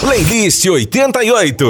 Playlist 88.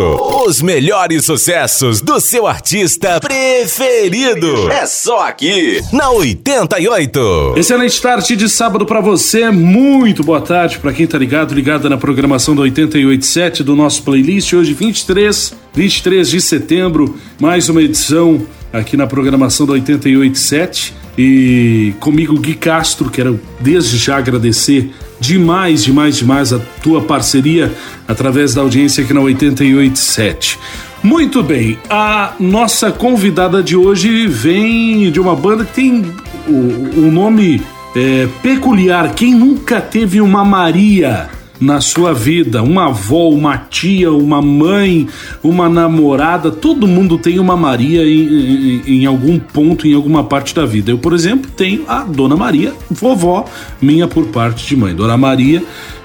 Os melhores sucessos do seu artista preferido. É só aqui, na 88. Excelente tarde de sábado para você. Muito boa tarde para quem tá ligado, ligada na programação do 887 do nosso playlist. Hoje, 23, 23 de setembro. Mais uma edição aqui na programação do 887. E comigo, Gui Castro, quero desde já agradecer demais, demais, demais a tua parceria através da audiência aqui na 887. Muito bem, a nossa convidada de hoje vem de uma banda que tem o, o nome é, peculiar. Quem nunca teve uma Maria? Na sua vida, uma avó, uma tia, uma mãe, uma namorada, todo mundo tem uma Maria em, em, em, algum ponto, em alguma parte da vida. Eu, por exemplo, tenho a Dona Maria, vovó minha por parte de mãe, Dona Maria,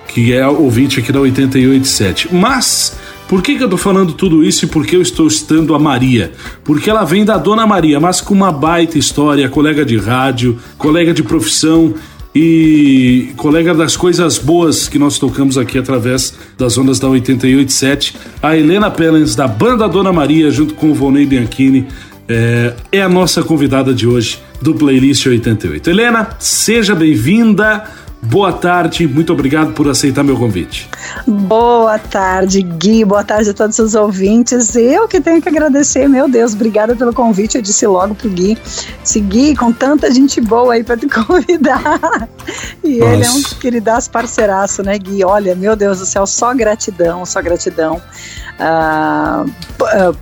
que é ouvinte aqui da 887. Mas por que, que eu tô falando tudo isso e por que eu estou citando a Maria? Porque ela vem da Dona Maria, mas com uma baita história, colega de rádio, colega de profissão e colega das coisas boas que nós tocamos aqui através das ondas da 887, a Helena Pellens, da Banda Dona Maria, junto com o Volney Bianchini, é, é a nossa convidada de hoje do Playlist 88. Helena, seja bem-vinda. Boa tarde, muito obrigado por aceitar meu convite. Boa tarde, Gui, boa tarde a todos os ouvintes. Eu que tenho que agradecer, meu Deus, obrigada pelo convite. Eu disse logo pro Gui, seguir com tanta gente boa aí para te convidar. E Nossa. ele é um queridaço parceiraço, né, Gui? Olha, meu Deus do céu, só gratidão, só gratidão. Uh,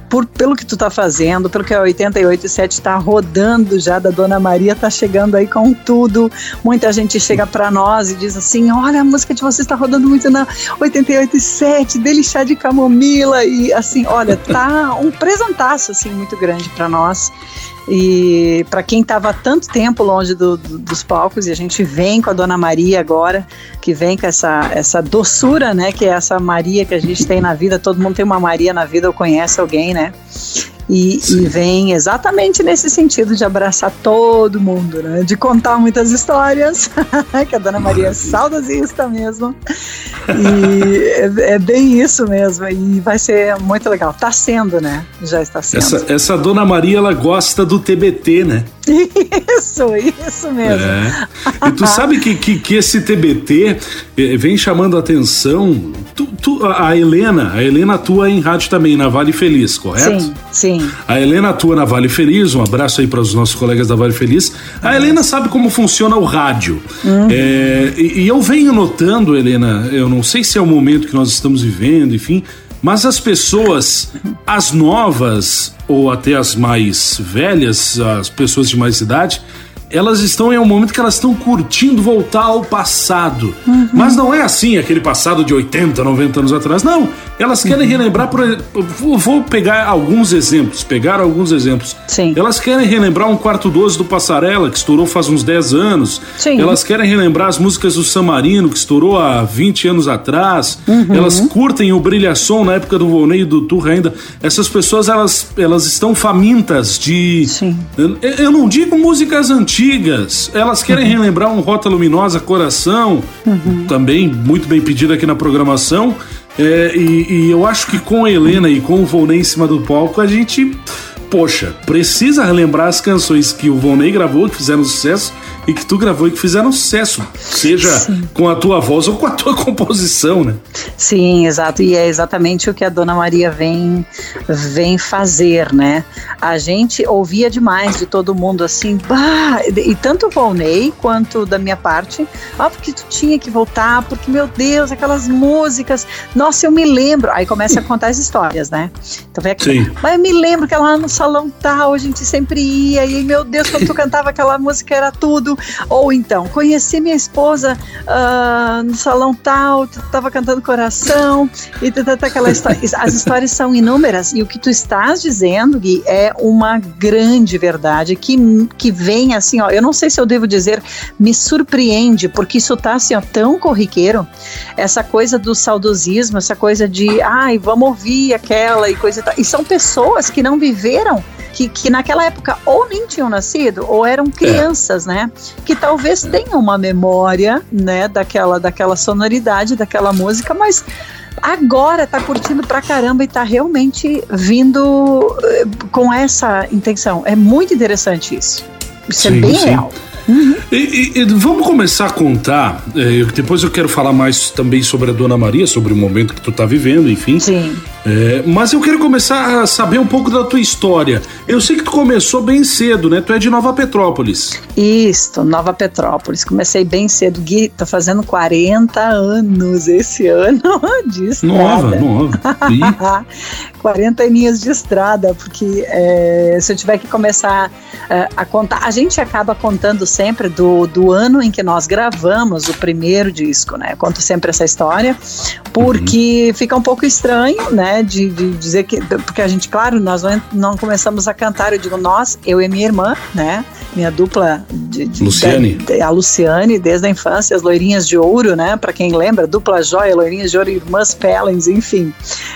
por, pelo que tu tá fazendo, pelo que a 88.7 está rodando já da Dona Maria, tá chegando aí com tudo. Muita gente chega para nós e diz assim: olha, a música de vocês está rodando muito na 88.7, dele chá de camomila. E assim, olha, tá um presentaço assim, muito grande para nós. E para quem estava tanto tempo longe do, do, dos palcos, e a gente vem com a Dona Maria agora, que vem com essa, essa doçura, né? Que é essa Maria que a gente tem na vida, todo mundo tem uma Maria na vida ou conhece alguém, né? E, e, vem exatamente nesse sentido de abraçar todo mundo, né? De contar muitas histórias, que a Dona Maria é saudosista mesmo. E é, é, bem isso mesmo. E vai ser muito legal. Tá sendo, né? Já está sendo. Essa, essa Dona Maria, ela gosta do TBT, né? Isso, isso mesmo. É. E tu sabe que, que, que, esse TBT eh, vem chamando a atenção. Tu, tu, a Helena, a Helena atua em rádio também, na Vale Feliz, correto? Sim, sim. A Helena atua na Vale Feliz, um abraço aí para os nossos colegas da Vale Feliz. A Helena sabe como funciona o rádio. Uhum. É, e, e eu venho notando, Helena, eu não sei se é o momento que nós estamos vivendo, enfim, mas as pessoas, as novas ou até as mais velhas, as pessoas de mais idade, elas estão em um momento que elas estão curtindo voltar ao passado. Uhum. Mas não é assim, aquele passado de 80, 90 anos atrás. Não. Elas querem uhum. relembrar, por, vou pegar alguns exemplos, pegar alguns exemplos. Sim. Elas querem relembrar um quarto 12 do Passarela, que estourou faz uns 10 anos. Sim. Elas querem relembrar as músicas do Samarino, que estourou há 20 anos atrás. Uhum. Elas curtem o Brilhação na época do Volney e do Turra ainda. Essas pessoas, elas, elas estão famintas de... Sim. Eu, eu não digo músicas antigas, antigas. Elas querem relembrar um Rota Luminosa Coração, uhum. também muito bem pedido aqui na programação. É, e, e, eu acho que com a Helena e com o Volney em cima do palco, a gente, poxa, precisa relembrar as canções que o Volney gravou, que fizeram sucesso, e que tu gravou e que fizeram sucesso, seja Sim. com a tua voz ou com a tua composição, né? Sim, exato, e é exatamente o que a Dona Maria vem vem fazer, né? A gente ouvia demais de todo mundo assim, bah, e tanto o Volney quanto da minha parte, ah, porque tu tinha que voltar, porque meu Deus, aquelas músicas, nossa, eu me lembro, aí começa a contar as histórias, né? Então vem aqui, Sim. mas eu me lembro que lá no salão tal, a gente sempre ia, e meu Deus, quando tu cantava aquela música era tudo, ou então, conheci minha esposa uh, no salão tal, estava cantando coração, e aquela história. As histórias são inúmeras, e o que tu estás dizendo, Gui, é uma grande verdade que, que vem assim, ó. Eu não sei se eu devo dizer, me surpreende, porque isso tá assim, ó, tão corriqueiro. Essa coisa do saudosismo, essa coisa de, ai, vamos ouvir aquela e coisa e tal. E são pessoas que não viveram que, que naquela época ou nem tinham nascido ou eram crianças, é. né? Que talvez tenham uma memória, né, daquela, daquela sonoridade, daquela música, mas agora tá curtindo pra caramba e tá realmente vindo eh, com essa intenção. É muito interessante isso. Isso é sim, é bem sim. real. Uhum. E, e, e, vamos começar a contar. É, depois eu quero falar mais também sobre a Dona Maria, sobre o momento que tu tá vivendo, enfim. Sim. É, mas eu quero começar a saber um pouco da tua história. Eu sei que tu começou bem cedo, né? Tu é de Nova Petrópolis. Isso, Nova Petrópolis. Comecei bem cedo. Gui, tô fazendo 40 anos esse ano estrada. Nova, nova. 40 aninhos de estrada, porque é, se eu tiver que começar é, a contar, a gente acaba contando sempre do, do ano em que nós gravamos o primeiro disco, né? Eu conto sempre essa história, porque uhum. fica um pouco estranho, né? De, de, dizer que. Porque a gente, claro, nós não, não começamos a cantar, eu digo nós, eu e minha irmã, né? Minha dupla de, de Luciane. De, a Luciane, desde a infância, as loirinhas de ouro, né? Para quem lembra, dupla joia, loirinhas de ouro, irmãs Pellens, enfim.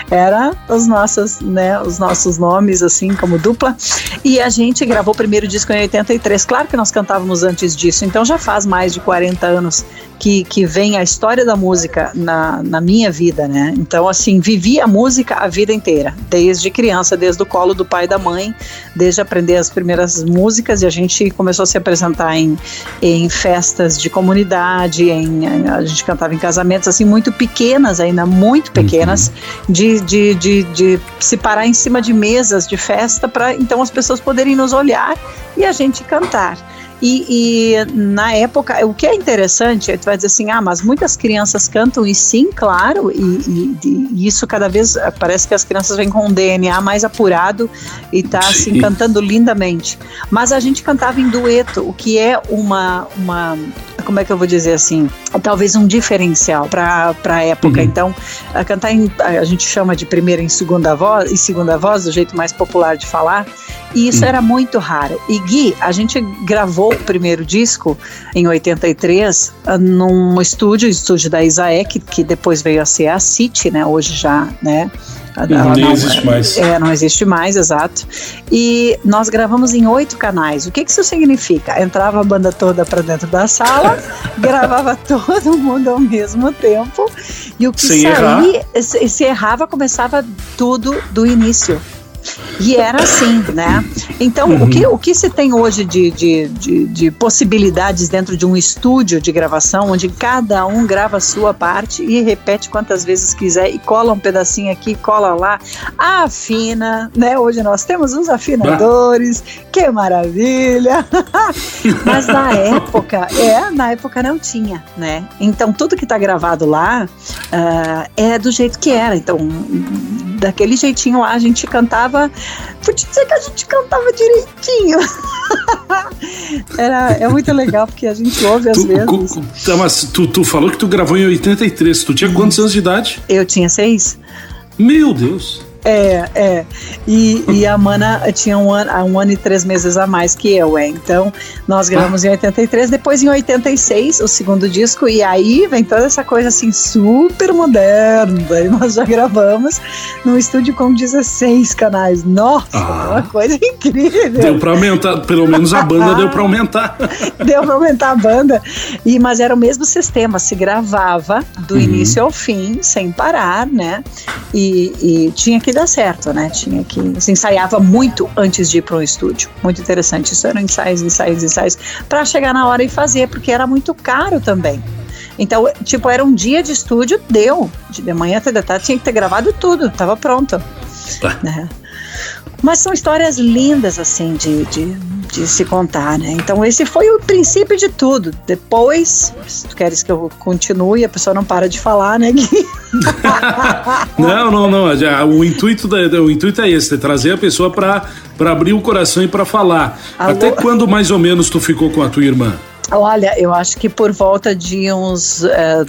Era os nossos, né? Os nossos nomes, assim, como dupla. E a gente gravou o primeiro disco em 83. Claro que nós cantávamos antes disso, então já faz mais de 40 anos que, que vem a história da música na, na minha vida, né? Então, assim, vivi a música a vida inteira, desde criança, desde o colo do pai e da mãe, desde aprender as primeiras músicas e a gente começou a se apresentar em, em festas de comunidade, em, a gente cantava em casamentos, assim, muito pequenas ainda, muito pequenas, uhum. de, de, de, de se parar em cima de mesas de festa para então as pessoas poderem nos olhar e a gente cantar. E, e, na época, o que é interessante, tu vai dizer assim, ah, mas muitas crianças cantam, e sim, claro, e, e, e isso cada vez eh, parece que as crianças vêm com um DNA mais apurado e tá assim sim. cantando lindamente. Mas a gente cantava em dueto, o que é uma, uma como é que eu vou dizer assim, talvez um diferencial para a época. Uhum. Então, a cantar em, a gente chama de primeira em segunda voz, e segunda voz, do jeito mais popular de falar, e isso uhum. era muito raro. E Gui, a gente gravou o primeiro disco em 83 ah, num estúdio, estúdio da Isaek, que depois veio a ser a City, né? Hoje já, né? Não, não, existe mais. É, não existe mais, exato. E nós gravamos em oito canais. O que, que isso significa? Entrava a banda toda para dentro da sala, gravava todo mundo ao mesmo tempo, e o que saía, se errava, começava tudo do início. E era assim, né? Então, uhum. o, que, o que se tem hoje de, de, de, de, possibilidades dentro de um estúdio de gravação, onde cada um grava a sua parte e repete quantas vezes quiser e cola um pedacinho aqui, cola lá, afina, né? Hoje nós temos os afinadores, que maravilha! Mas na época, é, na época não tinha, né? Então, tudo que está gravado lá uh, é do jeito que era. Então, daquele jeitinho lá, a gente cantava. Vou te dizer que a gente cantava direitinho. Era, é muito legal porque a gente ouve às tu, vezes. Tá, mas tu, tu falou que tu gravou em 83. Tu tinha quantos anos de idade? Eu tinha seis. Meu Deus! É, é. E, e a Mana tinha um ano, um ano e três meses a mais que eu, é. Então, nós gravamos ah. em 83, depois em 86, o segundo disco, e aí vem toda essa coisa assim super moderna. E nós já gravamos num estúdio com 16 canais. Nossa, ah. uma coisa incrível. Deu pra aumentar, pelo menos a banda deu pra aumentar. deu pra aumentar a banda. E, mas era o mesmo sistema, se gravava do uhum. início ao fim, sem parar, né? E, e tinha que dar certo, né? Tinha que. Se ensaiava muito antes de ir para um estúdio. Muito interessante. Isso eram ensaios, ensaios, ensaios, para chegar na hora e fazer, porque era muito caro também. Então, tipo, era um dia de estúdio, deu. De manhã até da tarde tinha que ter gravado tudo, tava pronto. Tá. Né? Mas são histórias lindas, assim, de, de, de, se contar, né? Então, esse foi o princípio de tudo. Depois, se tu queres que eu continue, a pessoa não para de falar, né, Gui? não, não, não. O intuito, da, o intuito é esse, é trazer a pessoa para abrir o coração e para falar. Alô? Até quando, mais ou menos, tu ficou com a tua irmã? Olha, eu acho que por volta de uns. É,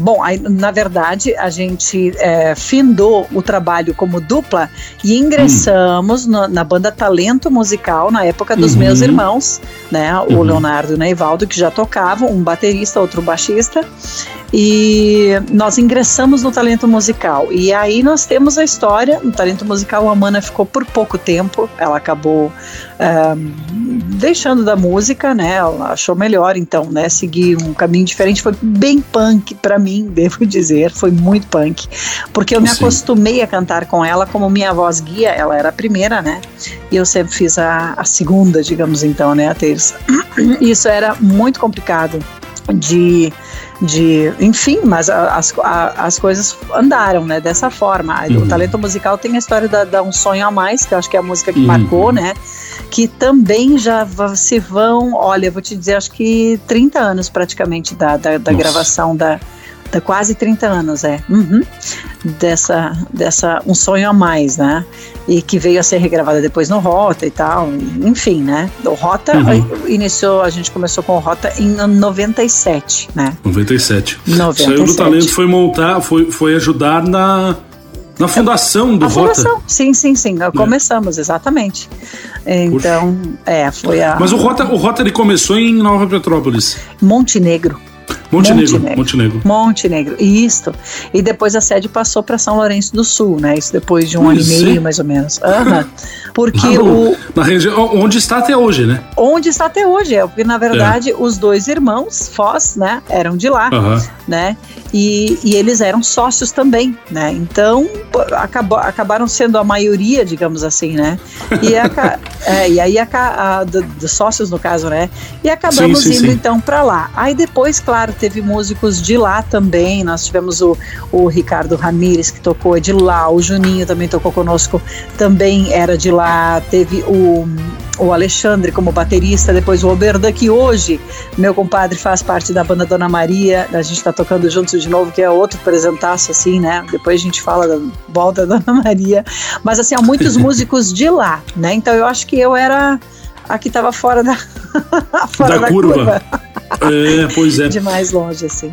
Bom, aí, na verdade, a gente é, findou o trabalho como dupla e ingressamos hum. no, na banda Talento Musical na época dos uhum. meus irmãos, né? O uhum. Leonardo e o Neivaldo, que já tocavam, um baterista, outro baixista. E nós ingressamos no talento musical. E aí nós temos a história. No talento musical, a Mana ficou por pouco tempo. Ela acabou deixando da música, né? Ela achou melhor, então, né? Seguir um caminho diferente. Foi bem punk para mim, devo dizer. Foi muito punk. Porque eu me Sim. acostumei a cantar com ela como minha voz guia. Ela era a primeira, né? E eu sempre fiz a, a segunda, digamos então, né? A terça. Isso era muito complicado de de enfim, mas as, as coisas andaram, né, dessa forma. Uhum. O talento musical tem a história da, da, Um Sonho a Mais, que eu acho que é a música que uhum. marcou, né, que também já se vão, olha, vou te dizer, acho que 30 anos praticamente da, da, da gravação da, da quase 30 anos, é. Uhum. Dessa, dessa Um Sonho a Mais, né? E que veio a ser regravada depois no Rota e tal. Enfim, né? O Rota uhum. iniciou, a gente começou com o Rota em 97, né? 97. 97. Saiu do talento, foi montar, foi, foi ajudar na. Na fundação do a Rota. Fundação, sim, sim, sim. É. Começamos, exatamente. Então, Puxa. é, foi a. Mas o Rota, o Rota ele começou em Nova Petrópolis. Montenegro. Montenegro, Montenegro. Montenegro. Montenegro, isso. E depois a sede passou para São Lourenço do Sul, né? Isso depois de um ano e meio, mais ou menos. Uhum. Porque ah, o. Na região. Onde está até hoje, né? Onde está até hoje, é. Porque, na verdade, é. os dois irmãos, Foz, né, eram de lá, uhum. né? E, e, eles eram sócios também, né? Então, acabou, acabaram sendo a maioria, digamos assim, né? E, a, é, e aí, a, a, dos sócios, no caso, né? E acabamos sim, sim, indo, sim. então, para lá. Aí depois, claro, teve músicos de lá também. Nós tivemos o, o Ricardo Ramires, que tocou de lá. O Juninho também tocou conosco, também era de lá. Teve o o Alexandre como baterista, depois o Oberdan, que hoje meu compadre faz parte da banda Dona Maria, a gente está tocando juntos de novo, que é outro presentaço, assim, né? Depois a gente fala da volta da Dona Maria. Mas, assim, há muitos músicos de lá, né? Então eu acho que eu era a que estava fora da, fora da, da curva. curva. É, pois é. De mais longe, assim.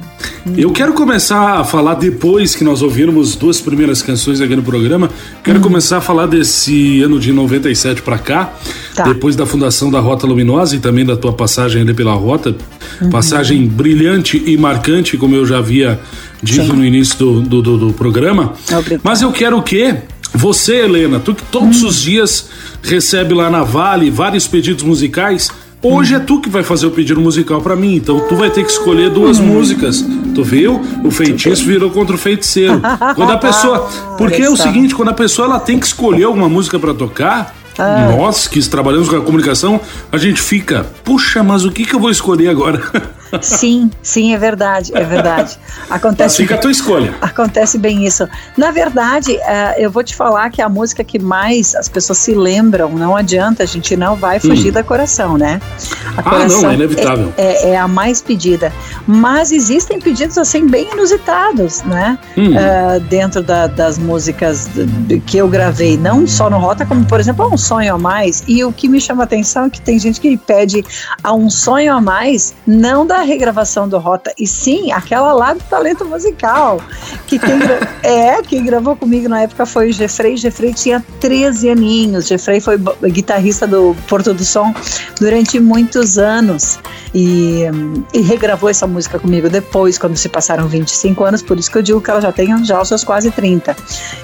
Eu quero começar a falar depois que nós ouvirmos duas primeiras canções aqui no programa. Quero uhum. começar a falar desse ano de 97 para cá, tá. depois da fundação da Rota Luminosa e também da tua passagem ali pela Rota. Uhum. Passagem brilhante e marcante, como eu já havia dito Sim. no início do, do, do, do programa. Obrigado. Mas eu quero o quê? Você, Helena, tu que todos uhum. os dias recebe lá na Vale vários pedidos musicais Hoje é tu que vai fazer o pedido musical para mim, então tu vai ter que escolher duas músicas. Tu viu? O feitiço virou contra o feiticeiro. Quando a pessoa, porque é o seguinte, quando a pessoa ela tem que escolher alguma música para tocar, ah. nós que trabalhamos com a comunicação, a gente fica, puxa, mas o que que eu vou escolher agora? Sim, sim, é verdade, é verdade. Acontece. Fica a tua escolha. Acontece bem isso. Na verdade, uh, eu vou te falar que a música que mais as pessoas se lembram, não adianta, a gente não vai fugir hum. da coração, né? A coração ah, não, é inevitável. É, é, é, a mais pedida. Mas existem pedidos assim bem inusitados, né? Hum. Uh, dentro da, das músicas que eu gravei, não só no Rota, como por exemplo, Um Sonho a Mais. E o que me chama a atenção é que tem gente que pede a Um Sonho a Mais, não da a regravação do Rota, e sim aquela lá do talento musical. Que quem é, quem gravou comigo na época foi o Jeffrey. Jeffrey tinha 13 aninhos. Jeffrey foi guitarrista do Porto do Som durante muitos anos e, e regravou essa música comigo depois, quando se passaram 25 anos. Por isso que eu digo que ela já tem já os seus quase 30.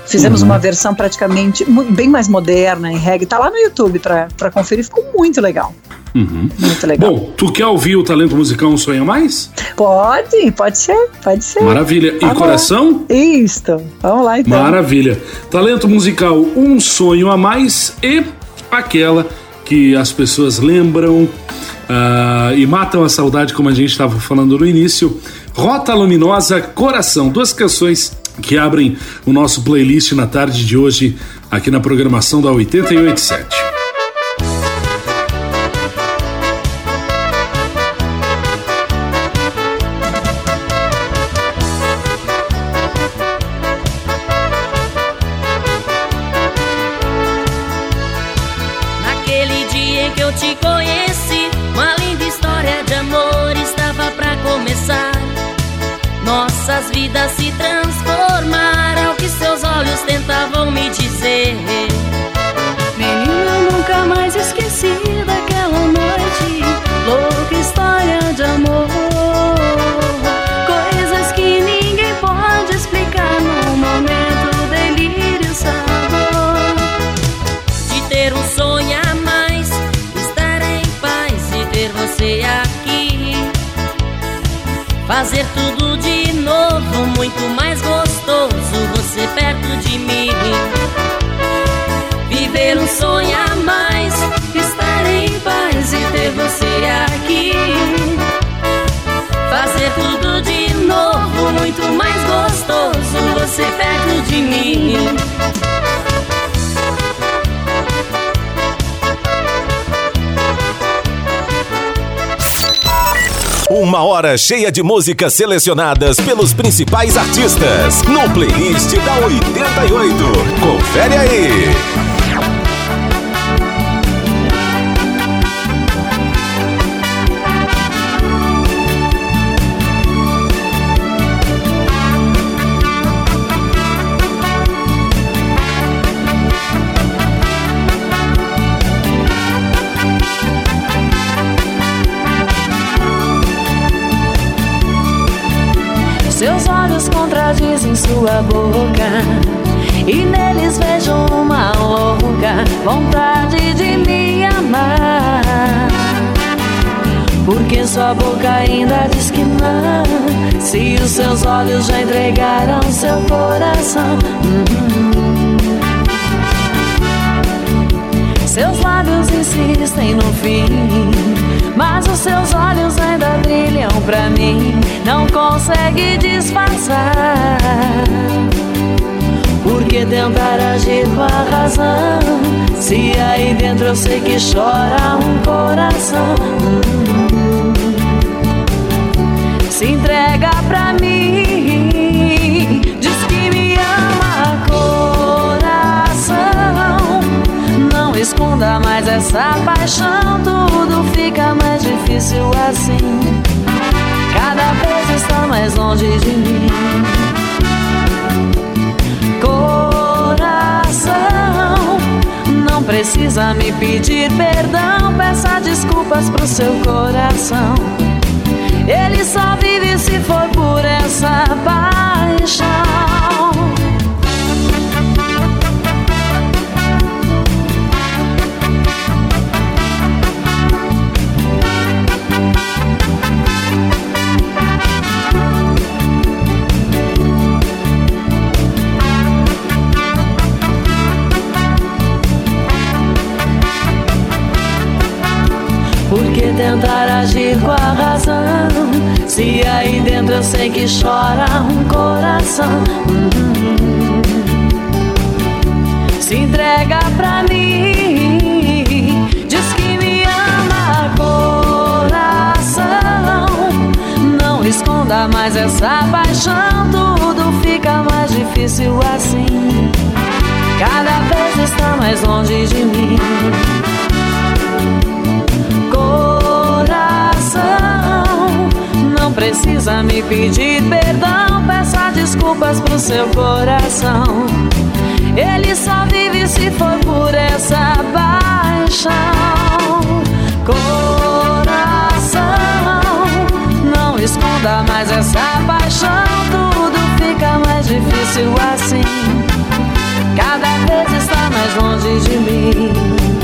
Fizemos uhum. uma versão praticamente bem mais moderna em reggae. Tá lá no YouTube para conferir, ficou muito legal. Uhum. Muito legal. Bom, tu quer ouvir o talento musical Um Sonho Mais? Pode, pode ser, pode ser. Maravilha. E coração? Isto. Vamos lá então. Maravilha. Talento musical Um Sonho a Mais e aquela que as pessoas lembram uh, e matam a saudade, como a gente estava falando no início. Rota Luminosa Coração. Duas canções que abrem o nosso playlist na tarde de hoje aqui na programação da 887. Você aqui. Fazer tudo de novo, muito mais gostoso você perto de mim. Uma hora cheia de músicas selecionadas pelos principais artistas no playlist da 88. Confere aí. Sua boca. E neles vejo uma louca vontade de me amar. Porque sua boca ainda diz que não. Se os seus olhos já entregaram seu coração. Seus lábios insistem no fim mas os seus olhos ainda brilham pra mim. Não consegue disfarçar. Por que tentar agir com a razão? Se aí dentro eu sei que chora um coração. Se entrega pra mim esconda mais essa paixão Tudo fica mais difícil assim. Cada vez está mais longe de mim. Coração, não precisa me pedir perdão. Peça desculpas pro seu coração. Ele só vive se for por essa paixão. Tentar agir com a razão. Se aí dentro eu sei que chora um coração. Se entrega pra mim, diz que me ama, coração. Não esconda mais essa paixão, tudo fica mais difícil assim. Cada vez está mais longe de mim. Precisa me pedir perdão. Peça desculpas pro seu coração. Ele só vive se for por essa paixão. Coração, não esconda mais essa paixão. Tudo fica mais difícil assim. Cada vez está mais longe de mim.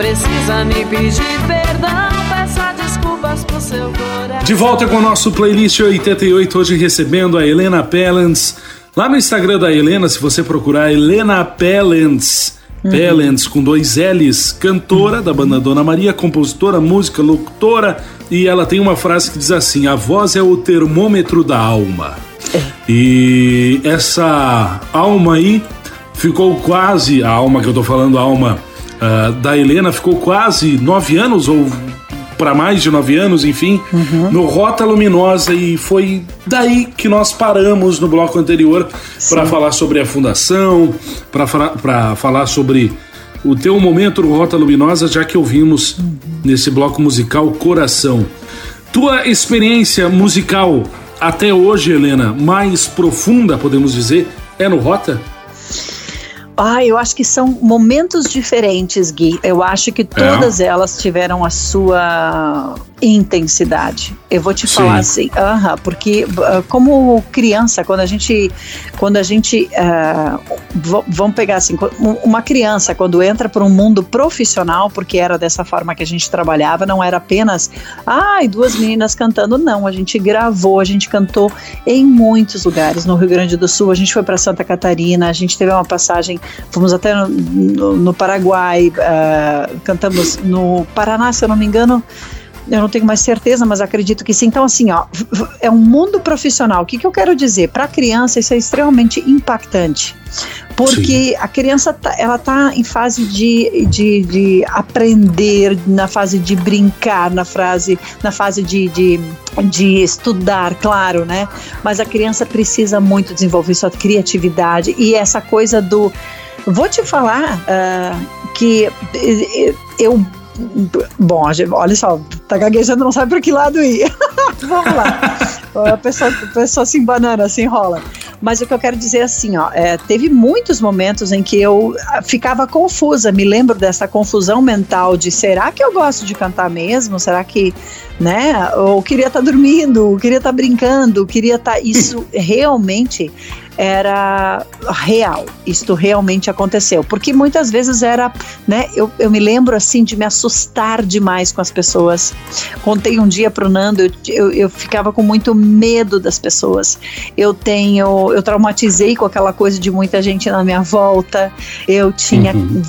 Precisa me pedir perdão, peça desculpas pro seu coração. De volta com o nosso playlist 88, hoje recebendo a Helena Pellens. Lá no Instagram da Helena, se você procurar Helena Pellens, uhum. Pellens com dois L's, cantora uhum. da banda Dona Maria, compositora, música, locutora, e ela tem uma frase que diz assim: a voz é o termômetro da alma. É. E essa alma aí ficou quase, a alma que eu tô falando, a alma uh, da Helena ficou quase nove anos, ou para mais de nove anos, enfim, uhum. no Rota Luminosa e foi daí que nós paramos no bloco anterior para falar sobre a fundação, para falar sobre o teu momento no Rota Luminosa, já que ouvimos uhum. nesse bloco musical Coração. Tua experiência musical até hoje, Helena, mais profunda, podemos dizer, é no Rota? Ah, eu acho que são momentos diferentes, Gui. Eu acho que todas é. elas tiveram a sua intensidade. Eu vou te Sim. falar assim, uh -huh, porque uh, como criança, quando a gente, quando a gente, uh, vamos pegar assim, uma criança quando entra para um mundo profissional, porque era dessa forma que a gente trabalhava, não era apenas, ai, duas meninas cantando, não, a gente gravou, a gente cantou em muitos lugares, no Rio Grande do Sul, a gente foi para Santa Catarina, a gente teve uma passagem, fomos até no, no, no Paraguai, uh, cantamos no Paraná, se eu não me engano, eu não tenho mais certeza, mas acredito que sim. Então, assim, ó, é um mundo profissional. O que, que eu quero dizer? Para a criança, isso é extremamente impactante. Porque sim. a criança, tá, ela tá em fase de, de, de, aprender, na fase de brincar, na, frase, na fase de, de, de estudar, claro, né? Mas a criança precisa muito desenvolver sua criatividade e essa coisa do. Vou te falar uh, que eu Bom, olha só, tá gaguejando, não sabe para que lado ir. Vamos lá. A pessoa, a pessoa se embanana, se enrola. Mas o que eu quero dizer é assim, ó, é, teve muitos momentos em que eu ah, ficava confusa. Me lembro dessa confusão mental de será que eu gosto de cantar mesmo? Será que, né? Ou queria estar tá dormindo, queria estar tá brincando, queria estar. Tá, isso realmente era real. Isto realmente aconteceu. Porque muitas vezes era, né? Eu, eu me lembro assim de me assustar demais com as pessoas. Contei um dia pro Nando, eu, eu, eu ficava com muito medo das pessoas. Eu tenho, eu traumatizei com aquela coisa de muita gente na minha volta. Eu tinha, uhum.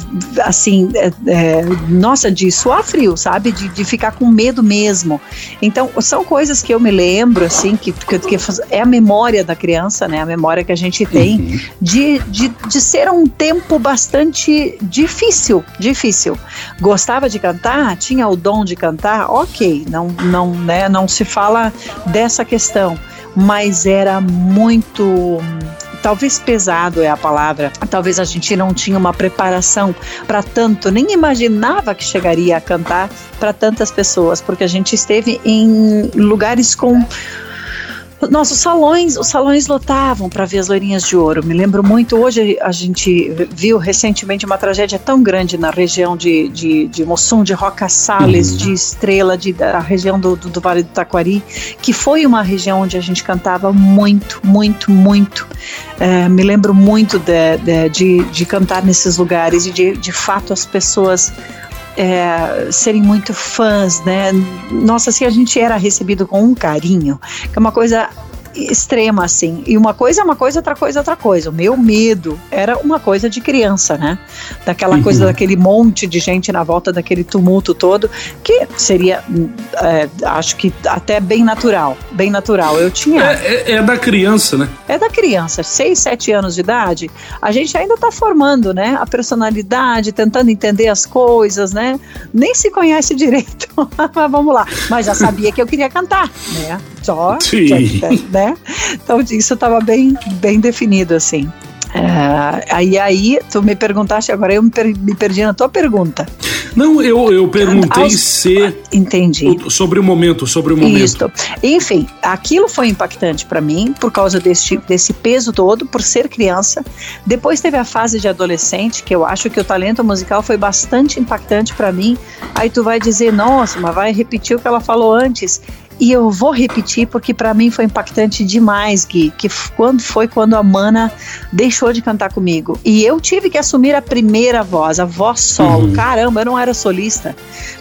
assim, é, é, nossa, de suar frio, sabe? De, de ficar com medo mesmo. Então, são coisas que eu me lembro, assim, que, que, que é a memória da criança, né? A memória que a gente tem uhum. de, de, de ser um tempo bastante difícil, difícil. Gostava de cantar, tinha o dom de cantar, ok, não, não, né, não se fala dessa questão, mas era muito talvez pesado é a palavra. Talvez a gente não tinha uma preparação para tanto, nem imaginava que chegaria a cantar para tantas pessoas, porque a gente esteve em lugares com nossos salões, os salões lotavam para ver as loirinhas de ouro. Me lembro muito, hoje a gente viu recentemente uma tragédia tão grande na região de, de, de Mossum, de Roca Salles, uhum. de Estrela, de, da região do, do, do, Vale do Taquari, que foi uma região onde a gente cantava muito, muito, muito. É, me lembro muito de, de, de, de cantar nesses lugares e de, de fato as pessoas é, serem muito fãs, né? Nossa, se a gente era recebido com um carinho, que é uma coisa extrema, assim. E uma coisa é uma coisa, outra coisa é outra coisa. O meu medo era uma coisa de criança, né? Daquela uhum. coisa, daquele monte de gente na volta, daquele tumulto todo, que seria, é, acho que até bem natural. Bem natural. Eu tinha. É, é, é, da criança, né? É da criança. Seis, sete anos de idade, a gente ainda tá formando, né? A personalidade, tentando entender as coisas, né? Nem se conhece direito. Mas vamos lá. Mas já sabia que eu queria cantar, né? Só. Sim. né? Então isso estava bem, bem definido assim. Uh, aí, aí, tu me perguntaste, agora eu me, per, me perdi na tua pergunta. Não, eu, eu perguntei Aos, se. Entendi. Sobre o momento, sobre o momento. Isso. Enfim, aquilo foi impactante para mim por causa desse, desse peso todo, por ser criança. Depois teve a fase de adolescente, que eu acho que o talento musical foi bastante impactante para mim. Aí tu vai dizer, nossa, mas vai repetir o que ela falou antes. E eu vou repetir porque para mim foi impactante demais, Gui, que quando foi quando a Mana deixou de cantar comigo. E eu tive que assumir a primeira voz, a voz solo. Uhum. Caramba, eu não era solista.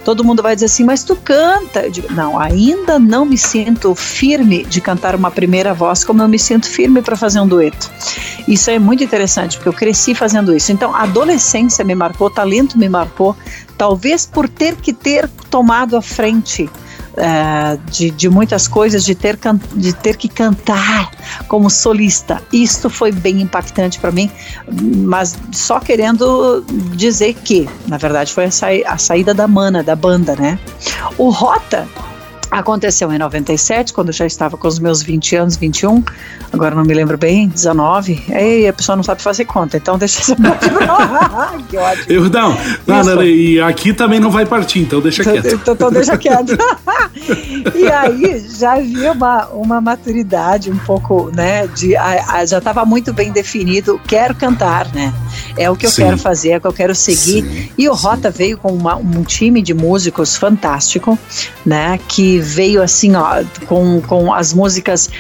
Todo mundo vai dizer assim, mas tu canta. Eu digo, não, ainda não me sinto firme de cantar uma primeira voz como eu me sinto firme para fazer um dueto. Isso é muito interessante, porque eu cresci fazendo isso. Então, a adolescência me marcou, o talento me marcou, talvez por ter que ter tomado a frente é, de, de muitas coisas, de ter, de ter que cantar como solista. Isto foi bem impactante para mim, mas só querendo dizer que, na verdade, foi a, sa a saída da Mana, da banda, né? O Rota Aconteceu em 97, quando eu já estava com os meus 20 anos, 21, agora não me lembro bem, 19. Aí a pessoa não sabe fazer conta, então deixa essa parte Que ótimo. Eu, não, não, não, e aqui também não vai partir, então deixa então, quieto. Então, então deixa quieto. e aí já havia uma, uma maturidade um pouco, né, de, a, a, já estava muito bem definido, quero cantar, né? É o que eu sim. quero fazer, é o que eu quero seguir. Sim, e o Rota sim. veio com uma, um time de músicos fantástico, né, que veio assim, ó, com, com as músicas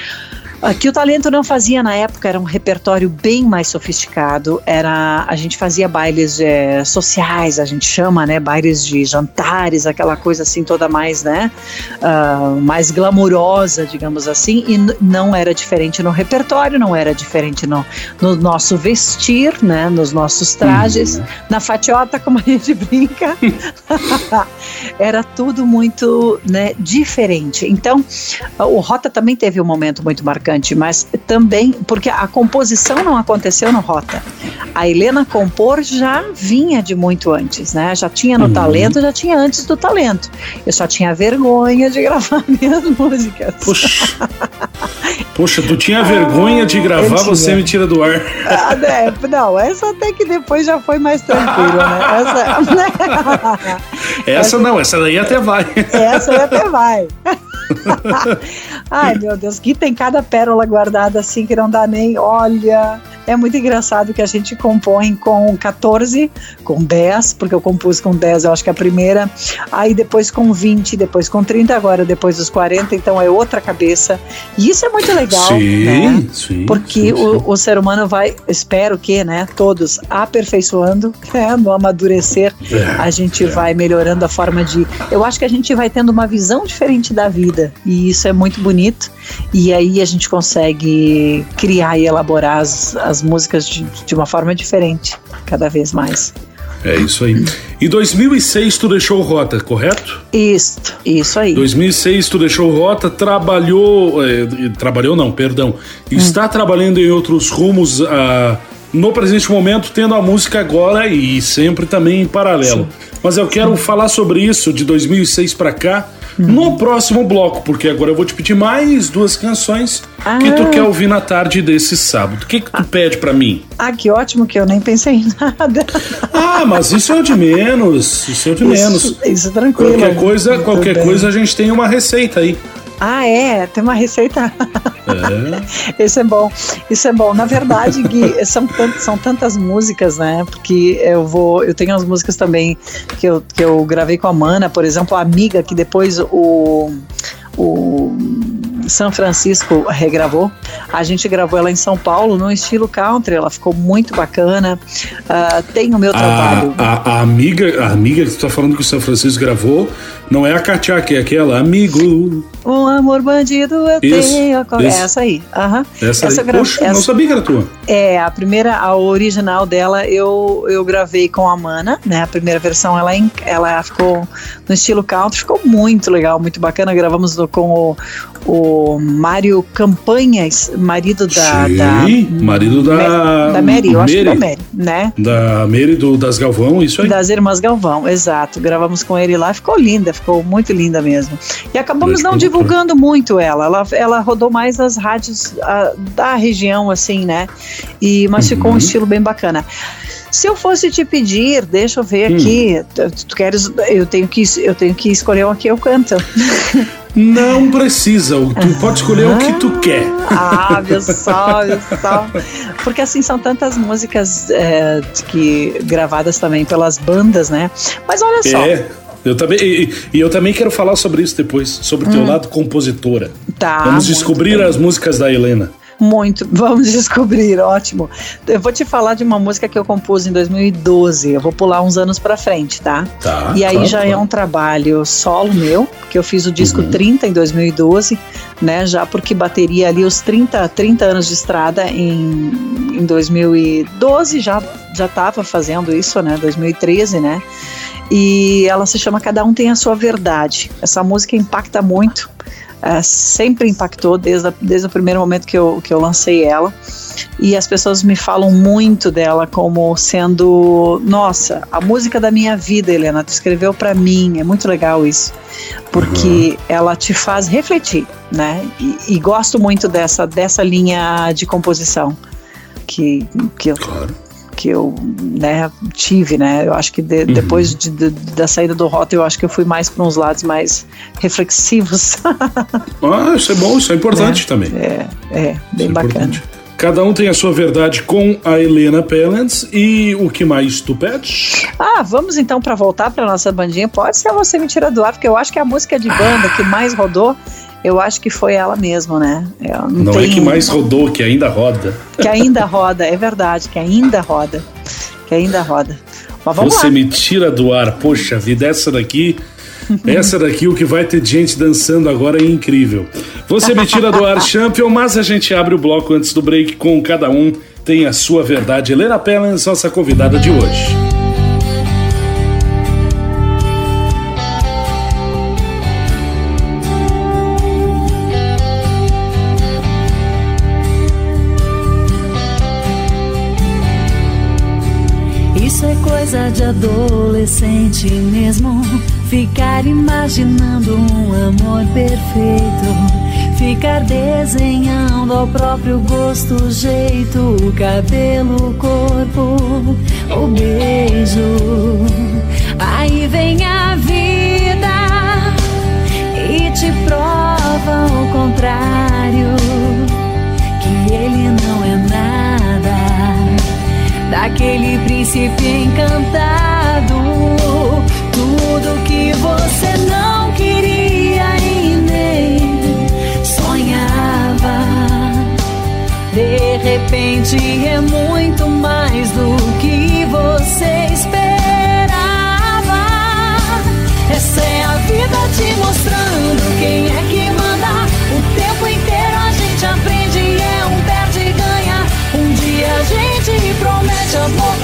que o talento não fazia na época era um repertório bem mais sofisticado. Era a gente fazia bailes é, sociais, a gente chama, né, bailes de jantares, aquela coisa assim toda mais, né, uh, mais glamurosa, digamos assim. E não era diferente no repertório, não era diferente no, no nosso vestir, né, nos nossos trajes, uhum. na fatiota como a gente brinca. era tudo muito, né, diferente. Então, o Rota também teve um momento muito marcante marcante, mas também porque a composição não aconteceu no Rota. A Helena compor já vinha de muito antes, né? Já tinha no uhum. talento, já tinha antes do talento. Eu só tinha vergonha de gravar minhas músicas. Poxa, Poxa tu tinha vergonha de gravar, você me tira do ar. Ah, né? Não, essa até que depois já foi mais tranquilo, né? Essa, né? essa, essa não, essa daí até vai. Essa aí até vai. Ai, meu Deus, que tem cada pérola guardada assim que não dá nem. Olha, é muito engraçado que a gente compõe com 14, com 10, porque eu compus com 10, eu acho que é a primeira. Aí depois com 20, depois com 30, agora depois dos 40, então é outra cabeça. E isso é muito legal, sim, né? Sim, porque sim, o, o, ser humano vai, espero que, né, todos aperfeiçoando, né, no amadurecer, é, a gente é. vai melhorando a forma de. Eu acho que a gente vai tendo uma visão diferente da vida. E isso é muito bonito. E aí a gente consegue criar e elaborar as, as músicas de, de uma forma diferente, cada vez mais. É isso aí. Em 2006 tu deixou Rota, correto? Isso, isso aí. 2006 tu deixou Rota, trabalhou, eh, trabalhou não, perdão, hum. está trabalhando em outros rumos ah, no presente momento, tendo a música agora e sempre também em paralelo. Sim. Mas eu quero Sim. falar sobre isso de 2006 para cá no próximo bloco, porque agora eu vou te pedir mais duas canções ah. que tu ah. quer ouvir na tarde desse sábado. O que, que tu ah. pede para mim? Ah, que ótimo que eu nem pensei em nada. Ah, mas isso é o de menos. Isso é o de isso, menos. Isso é tranquilo. Qualquer coisa, qualquer coisa a gente tem uma receita aí. Ah, é? Tem uma receita. É. Isso é bom. Isso é bom. Na verdade, Gui, são, são tantas músicas, né? Porque eu vou. Eu tenho as músicas também que eu, que eu gravei com a Mana, por exemplo, a Amiga, que depois o. o São Francisco regravou. A gente gravou ela em São Paulo no estilo country, ela ficou muito bacana. Uh, tem o meu trabalho. A, a, a, amiga, a amiga que você está falando que o São Francisco gravou, não é a Katia, que é aquela amigo. Um amor bandido eu isso, tenho. Isso. Essa aí. Uhum. Essa, essa aí. Gra... Poxa, essa... não sabia que era tua. É, a primeira, a original dela eu, eu gravei com a Mana, né? A primeira versão ela, ela ficou no estilo country, ficou muito legal, muito bacana. Gravamos com o, o Mário Campanhas, marido da. Sim, da marido da. Da Mary, eu Mary, acho que da Mary, né? Da Mary do, das Galvão, isso aí. Das Irmãs Galvão, exato. Gravamos com ele lá, ficou linda, ficou muito linda mesmo. E acabamos não divulgando muito ela. ela. Ela rodou mais as rádios a, da região, assim, né? E, mas uhum. ficou um estilo bem bacana. Se eu fosse te pedir, deixa eu ver hum. aqui. Tu, tu, queres? Eu tenho que eu tenho que escolher um que eu canto. Não precisa, tu pode escolher o que tu ah, quer. Ah, meu só, meu só. Porque assim, são tantas músicas é, que, gravadas também pelas bandas, né? Mas olha só. É. Eu também, e, e, eu também quero falar sobre isso depois, sobre o teu hum. lado compositora. Tá. Vamos descobrir bem. as músicas da Helena. Muito, vamos descobrir, ótimo. Eu vou te falar de uma música que eu compus em 2012. Eu vou pular uns anos para frente, tá? Tá. E aí claro, já claro. é um trabalho solo meu, que eu fiz o disco uhum. 30 em 2012, né? Já porque bateria ali os 30, 30 anos de estrada em, em 2012 já já estava fazendo isso, né? 2013, né? e ela se chama Cada Um Tem a Sua Verdade. Essa música impacta muito, é, sempre impactou desde, a, desde o primeiro momento que eu, que eu lancei ela. E as pessoas me falam muito dela como sendo, nossa, a música da minha vida, Helena, tu escreveu para mim, é muito legal isso, porque uhum. ela te faz refletir, né? E, e, gosto muito dessa, dessa linha de composição que, que eu, claro que eu né, tive, né? Eu acho que de, uhum. depois de, de, da saída do Rota, eu acho que eu fui mais para uns lados mais reflexivos. ah, isso é bom, isso é importante é, também. É, é bem isso é bacana. É Cada um tem a sua verdade com a Helena Pellens. E o que mais tu pede? Ah, vamos então para voltar para nossa bandinha. Pode ser você me tira do ar, porque eu acho que é a música de banda ah. que mais rodou eu acho que foi ela mesmo, né? não, não é que mais rodou, que ainda roda. Que ainda roda, é verdade, que ainda roda. Que ainda roda. Mas vamos Você lá. me tira do ar, poxa vida, essa daqui. Essa daqui, o que vai ter gente dançando agora é incrível. Você me tira do ar, Champion, mas a gente abre o bloco antes do break com cada um tem a sua verdade. Helena Pellens, nossa convidada de hoje. De adolescente mesmo. Ficar imaginando um amor perfeito. Ficar desenhando ao próprio gosto, jeito, o cabelo, o corpo, o beijo. Aí vem a vida e te prova daquele príncipe encantado. Tudo que você não queria e nem sonhava. De repente é muito mais do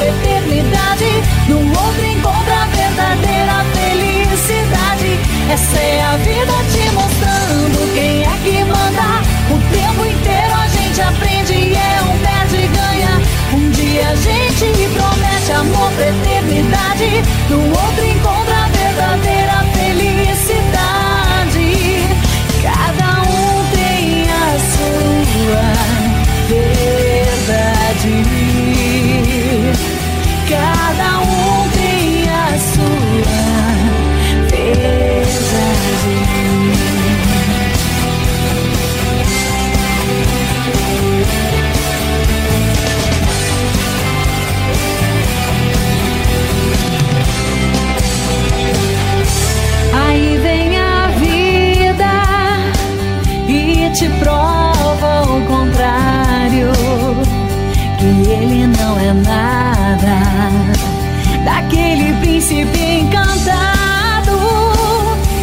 eternidade. No outro encontra a verdadeira felicidade. Essa é a vida te mostrando quem é que manda. O tempo inteiro a gente aprende e é um perde ganha. Um dia a gente promete amor pra eternidade. No outro encontra Cada um tem a sua verdade. Aí vem a vida e te prova o contrário que ele não é nada daquele príncipe encantado.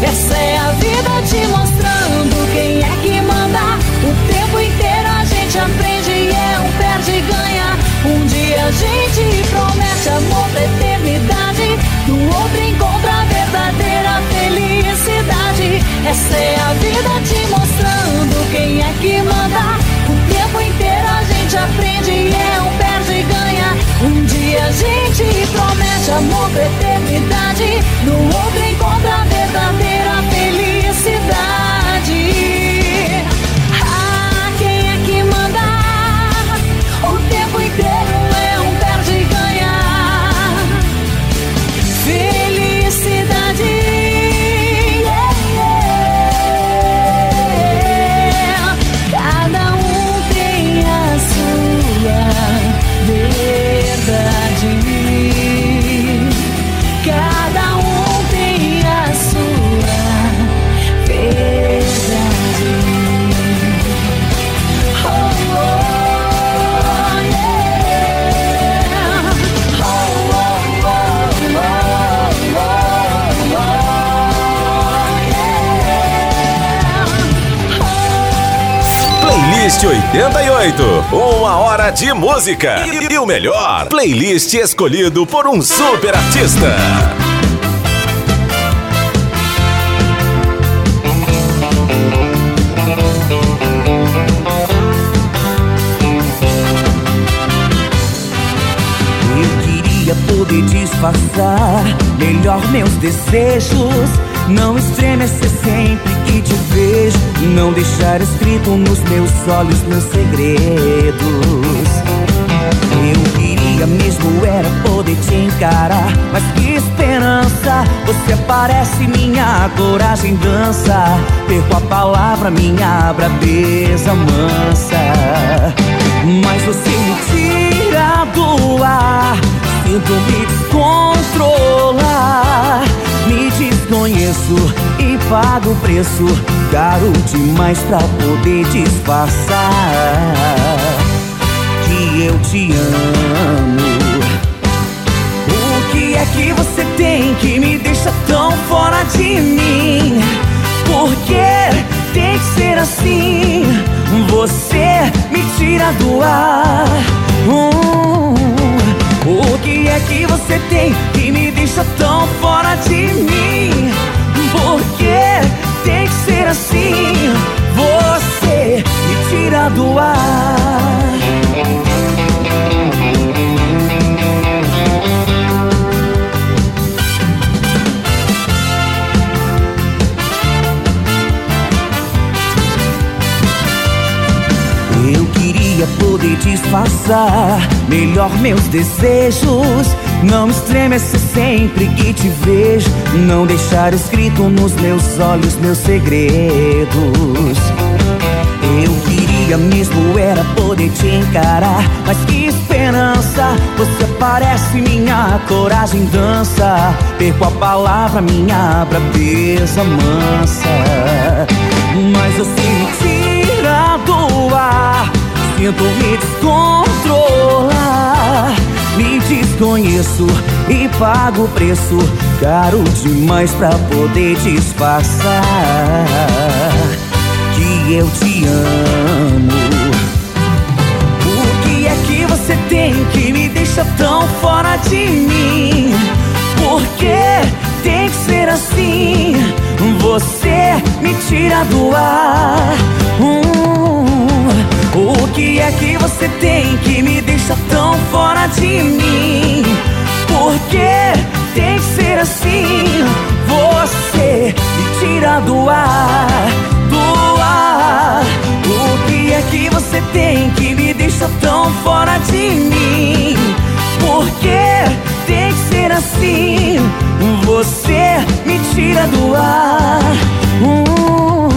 Essa é a vida te mostrando quem é que manda. O tempo inteiro a gente aprende e é um perde e ganha. Um dia a gente promete amor pra eternidade. No outro encontra a verdadeira felicidade. Essa é a vida te mostrando quem é que manda. O tempo inteiro a gente aprende e é um. Um dia a gente promete amor pra eternidade. No outro encontra a verdadeira 788. Uma hora de música. E, e o melhor: playlist escolhido por um super artista. Eu queria poder disfarçar melhor meus desejos, não estremecer sempre que te vejo. Não deixar escrito nos meus olhos meus segredos. Eu queria mesmo era poder te encarar. Mas que esperança! Você aparece, minha coragem dança. Perco a palavra, minha brabeza mansa. Mas você me tira do ar. Sinto me e pago o preço caro demais pra poder disfarçar que eu te amo. O que é que você tem que me deixa tão fora de mim? Porque tem que ser assim. Você me tira do ar. Hum, o que é que você tem que me deixa tão fora de mim? Porque tem que ser assim. Você me tira do ar. Eu queria poder disfarçar melhor meus desejos. Não estremecer sempre que te vejo. Não deixar escrito nos meus olhos meus segredos. Eu queria mesmo era poder te encarar. Mas que esperança! Você parece minha coragem dança. Perco a palavra, minha brabeza mansa. Mas você me tira do ar. Sinto me descontrolar. Me desconheço e pago o preço caro demais pra poder disfarçar que eu te amo. O que é que você tem que me deixa tão fora de mim? Porque tem que ser assim. Você me tira do ar. Hum, o que é que você tem que me fora de mim? Porque tem que ser assim. Você me tira do ar. Hum,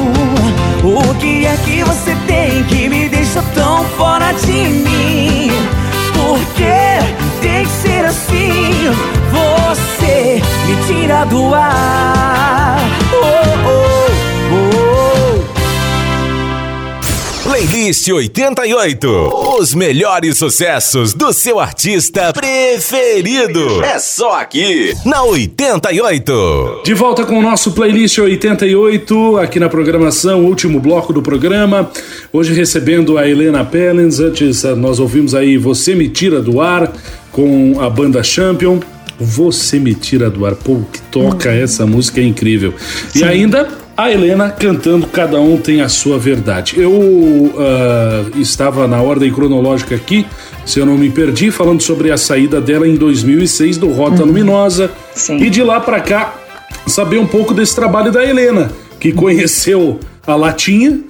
o que é que você tem que me deixa tão fora de mim? Porque tem que ser assim. Você me tira do ar. Playlist 88. Os melhores sucessos do seu artista preferido. É só aqui, na 88. De volta com o nosso playlist 88, aqui na programação, último bloco do programa. Hoje recebendo a Helena Pellens. Antes eh, nós ouvimos aí Você Me Tira do Ar com a banda Champion. Você Me Tira do Ar. Pô, que toca essa música é incrível. E ainda a Helena cantando Cada Um Tem a Sua Verdade. Eu ah, estava na ordem cronológica aqui, se eu não me perdi, falando sobre a saída dela em 2006 do Rota Luminosa. Sim. E de lá pra cá, saber um pouco desse trabalho da Helena, que conheceu a Latinha,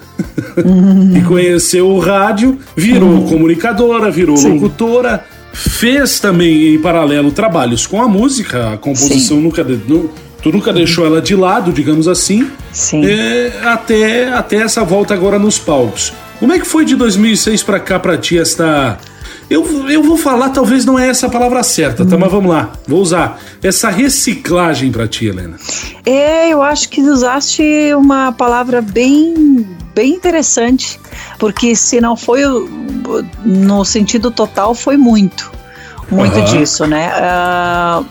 que conheceu o rádio, virou comunicadora, virou Sim. locutora, fez também em paralelo trabalhos com a música, a composição nunca. Tu nunca deixou ela de lado, digamos assim, Sim. é, até, até essa volta agora nos palcos. Como é que foi de 2006 pra cá pra ti esta. Eu, eu vou falar, talvez não é essa a palavra certa, tá? Mas vamos lá, vou usar. Essa reciclagem pra ti, Helena. É, eu acho que usaste uma palavra bem, bem interessante, porque se não foi no sentido total, foi muito. Muito Aham. disso, né? Ah,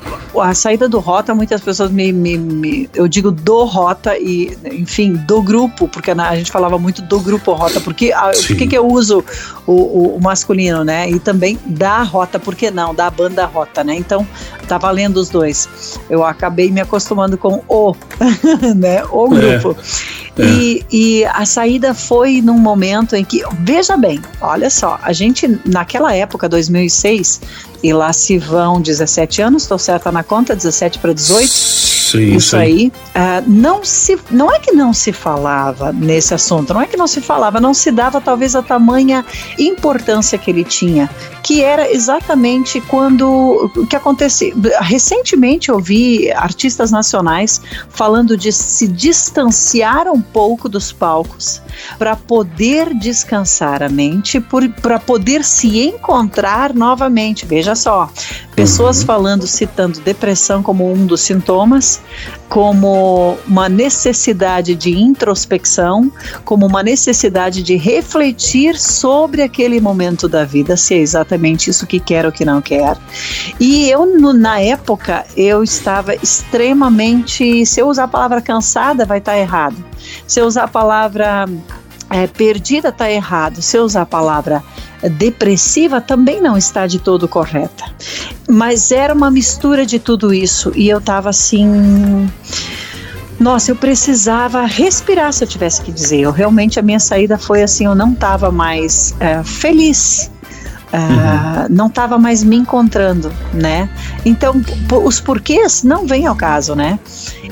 a saída do Rota, muitas pessoas me, me- me- Eu digo do Rota e, enfim, do grupo, porque na- a gente falava muito do grupo Rota, porque Sim. por que, que eu uso o, o- o masculino, né? E também da Rota, por que não? Da banda Rota, né? Então, tá valendo os dois. Eu acabei me acostumando com o, né? O É. grupo. É. E, e a saída foi num momento em que, veja bem, olha só, a gente naquela época, 2006, e lá se vão 17 anos, estou certa na conta, 17 para 18. Sim, isso aí. Uh, não, se, não é que não se falava nesse assunto, não é que não se falava, não se dava talvez a tamanha importância que ele tinha, que era exatamente quando o que aconteceu. Recentemente eu vi artistas nacionais falando de se distanciar um pouco dos palcos para poder descansar a mente, para poder se encontrar novamente. Veja só, pessoas uhum. falando, citando depressão como um dos sintomas, como uma necessidade de introspecção, como uma necessidade de refletir sobre aquele momento da vida, se é exatamente isso que quer ou que não quer. E eu, no, na época, eu estava extremamente. Se eu usar a palavra cansada, vai estar errado. Se eu usar a palavra é, perdida, está errado. Se eu usar a palavra depressiva também não está de todo correta. Mas era uma mistura de tudo isso e eu estava assim. Nossa, eu precisava respirar, se eu tivesse que dizer. Eu realmente a minha saída foi assim, eu não estava mais é, feliz. Uh, não estava mais me encontrando, né? Então, os porquês não vêm ao caso, né?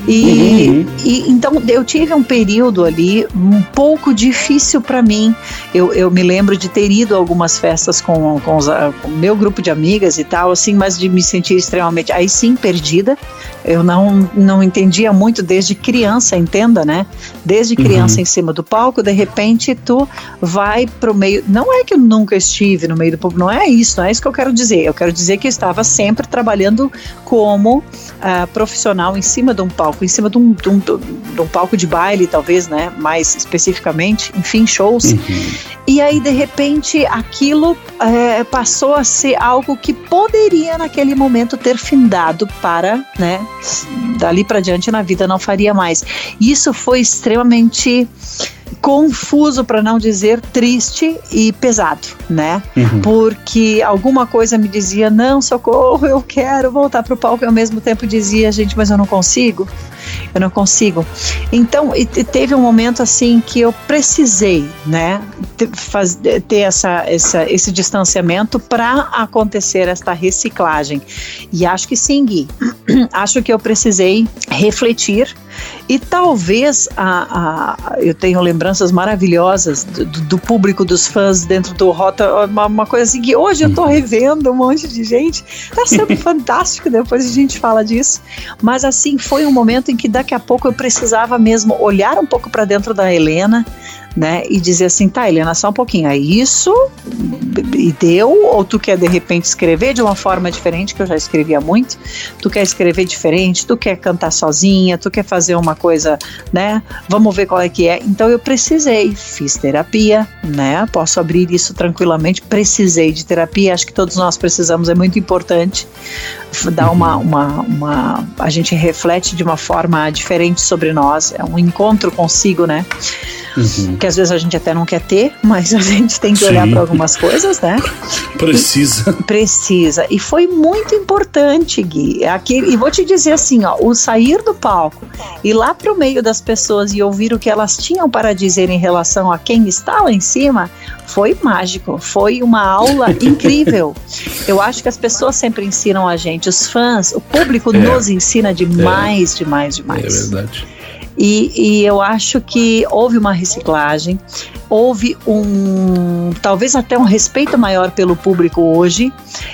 E, uhum. e, então eu tive um período ali um pouco difícil para mim. Eu, eu me lembro de ter ido a algumas festas com, com, o meu grupo de amigas e tal, assim, mas de me sentir extremamente, aí sim, perdida. Eu não, não entendia muito desde criança, entenda, né? Desde criança uhum. em cima do palco, de repente tu vai pro meio. Não é que eu nunca estive no meio do público, não é isso, não é isso que eu quero dizer. Eu quero dizer que eu estava sempre trabalhando como uh, profissional em cima de um palco em cima de um, de um, de um palco de baile, talvez, né? Mais especificamente, enfim, shows. Uhum. E aí, de repente, aquilo é, passou a ser algo que poderia, naquele momento, ter findado para, né? Dali para diante na vida não faria mais. Isso foi extremamente confuso, para não dizer triste e pesado, né? Uhum. Porque alguma coisa me dizia: não, socorro, eu quero voltar para o palco, e ao mesmo tempo dizia: gente, mas eu não consigo, eu não consigo. Então, teve um momento assim que eu precisei, né, faz, ter essa, essa, esse distanciamento para acontecer esta reciclagem. E acho que sim, Gui. acho que eu precisei refletir e talvez a, a, eu tenho lembranças maravilhosas do, do, público, dos fãs dentro do Rota, uma, uma, coisa assim que hoje eu tô revendo um monte de gente. Tá sendo fantástico, depois a gente fala disso. Mas assim, foi um momento que daqui a pouco eu precisava mesmo olhar um pouco para dentro da Helena, né? E dizer assim, tá, Helena, só um pouquinho, é isso e deu? Ou tu quer de repente escrever de uma forma diferente, que eu já escrevia muito? Tu quer escrever diferente? Tu quer cantar sozinha? Tu quer fazer uma coisa, né? Vamos ver qual é que é. Então eu precisei, fiz terapia, né? Posso abrir isso tranquilamente. Precisei de terapia, acho que todos nós precisamos, é muito importante dar uma, uma, uma a gente reflete de uma forma diferente sobre nós, é um encontro consigo, né? Uhum. Que às vezes a gente até não quer ter, mas a gente tem que Sim. olhar para algumas coisas, né? Precisa. E, precisa. E foi muito importante, Gui. Aqui, e vou te dizer assim, ó, o sair do palco, ir lá para o meio das pessoas e ouvir o que elas tinham para dizer em relação a quem está lá em cima, foi mágico. Foi uma aula incrível. Eu acho que as pessoas sempre ensinam a gente, os fãs, o público é. nos ensina demais, é. demais, demais. É verdade. E, e, eu acho que houve uma reciclagem, houve um talvez até um respeito maior pelo público hoje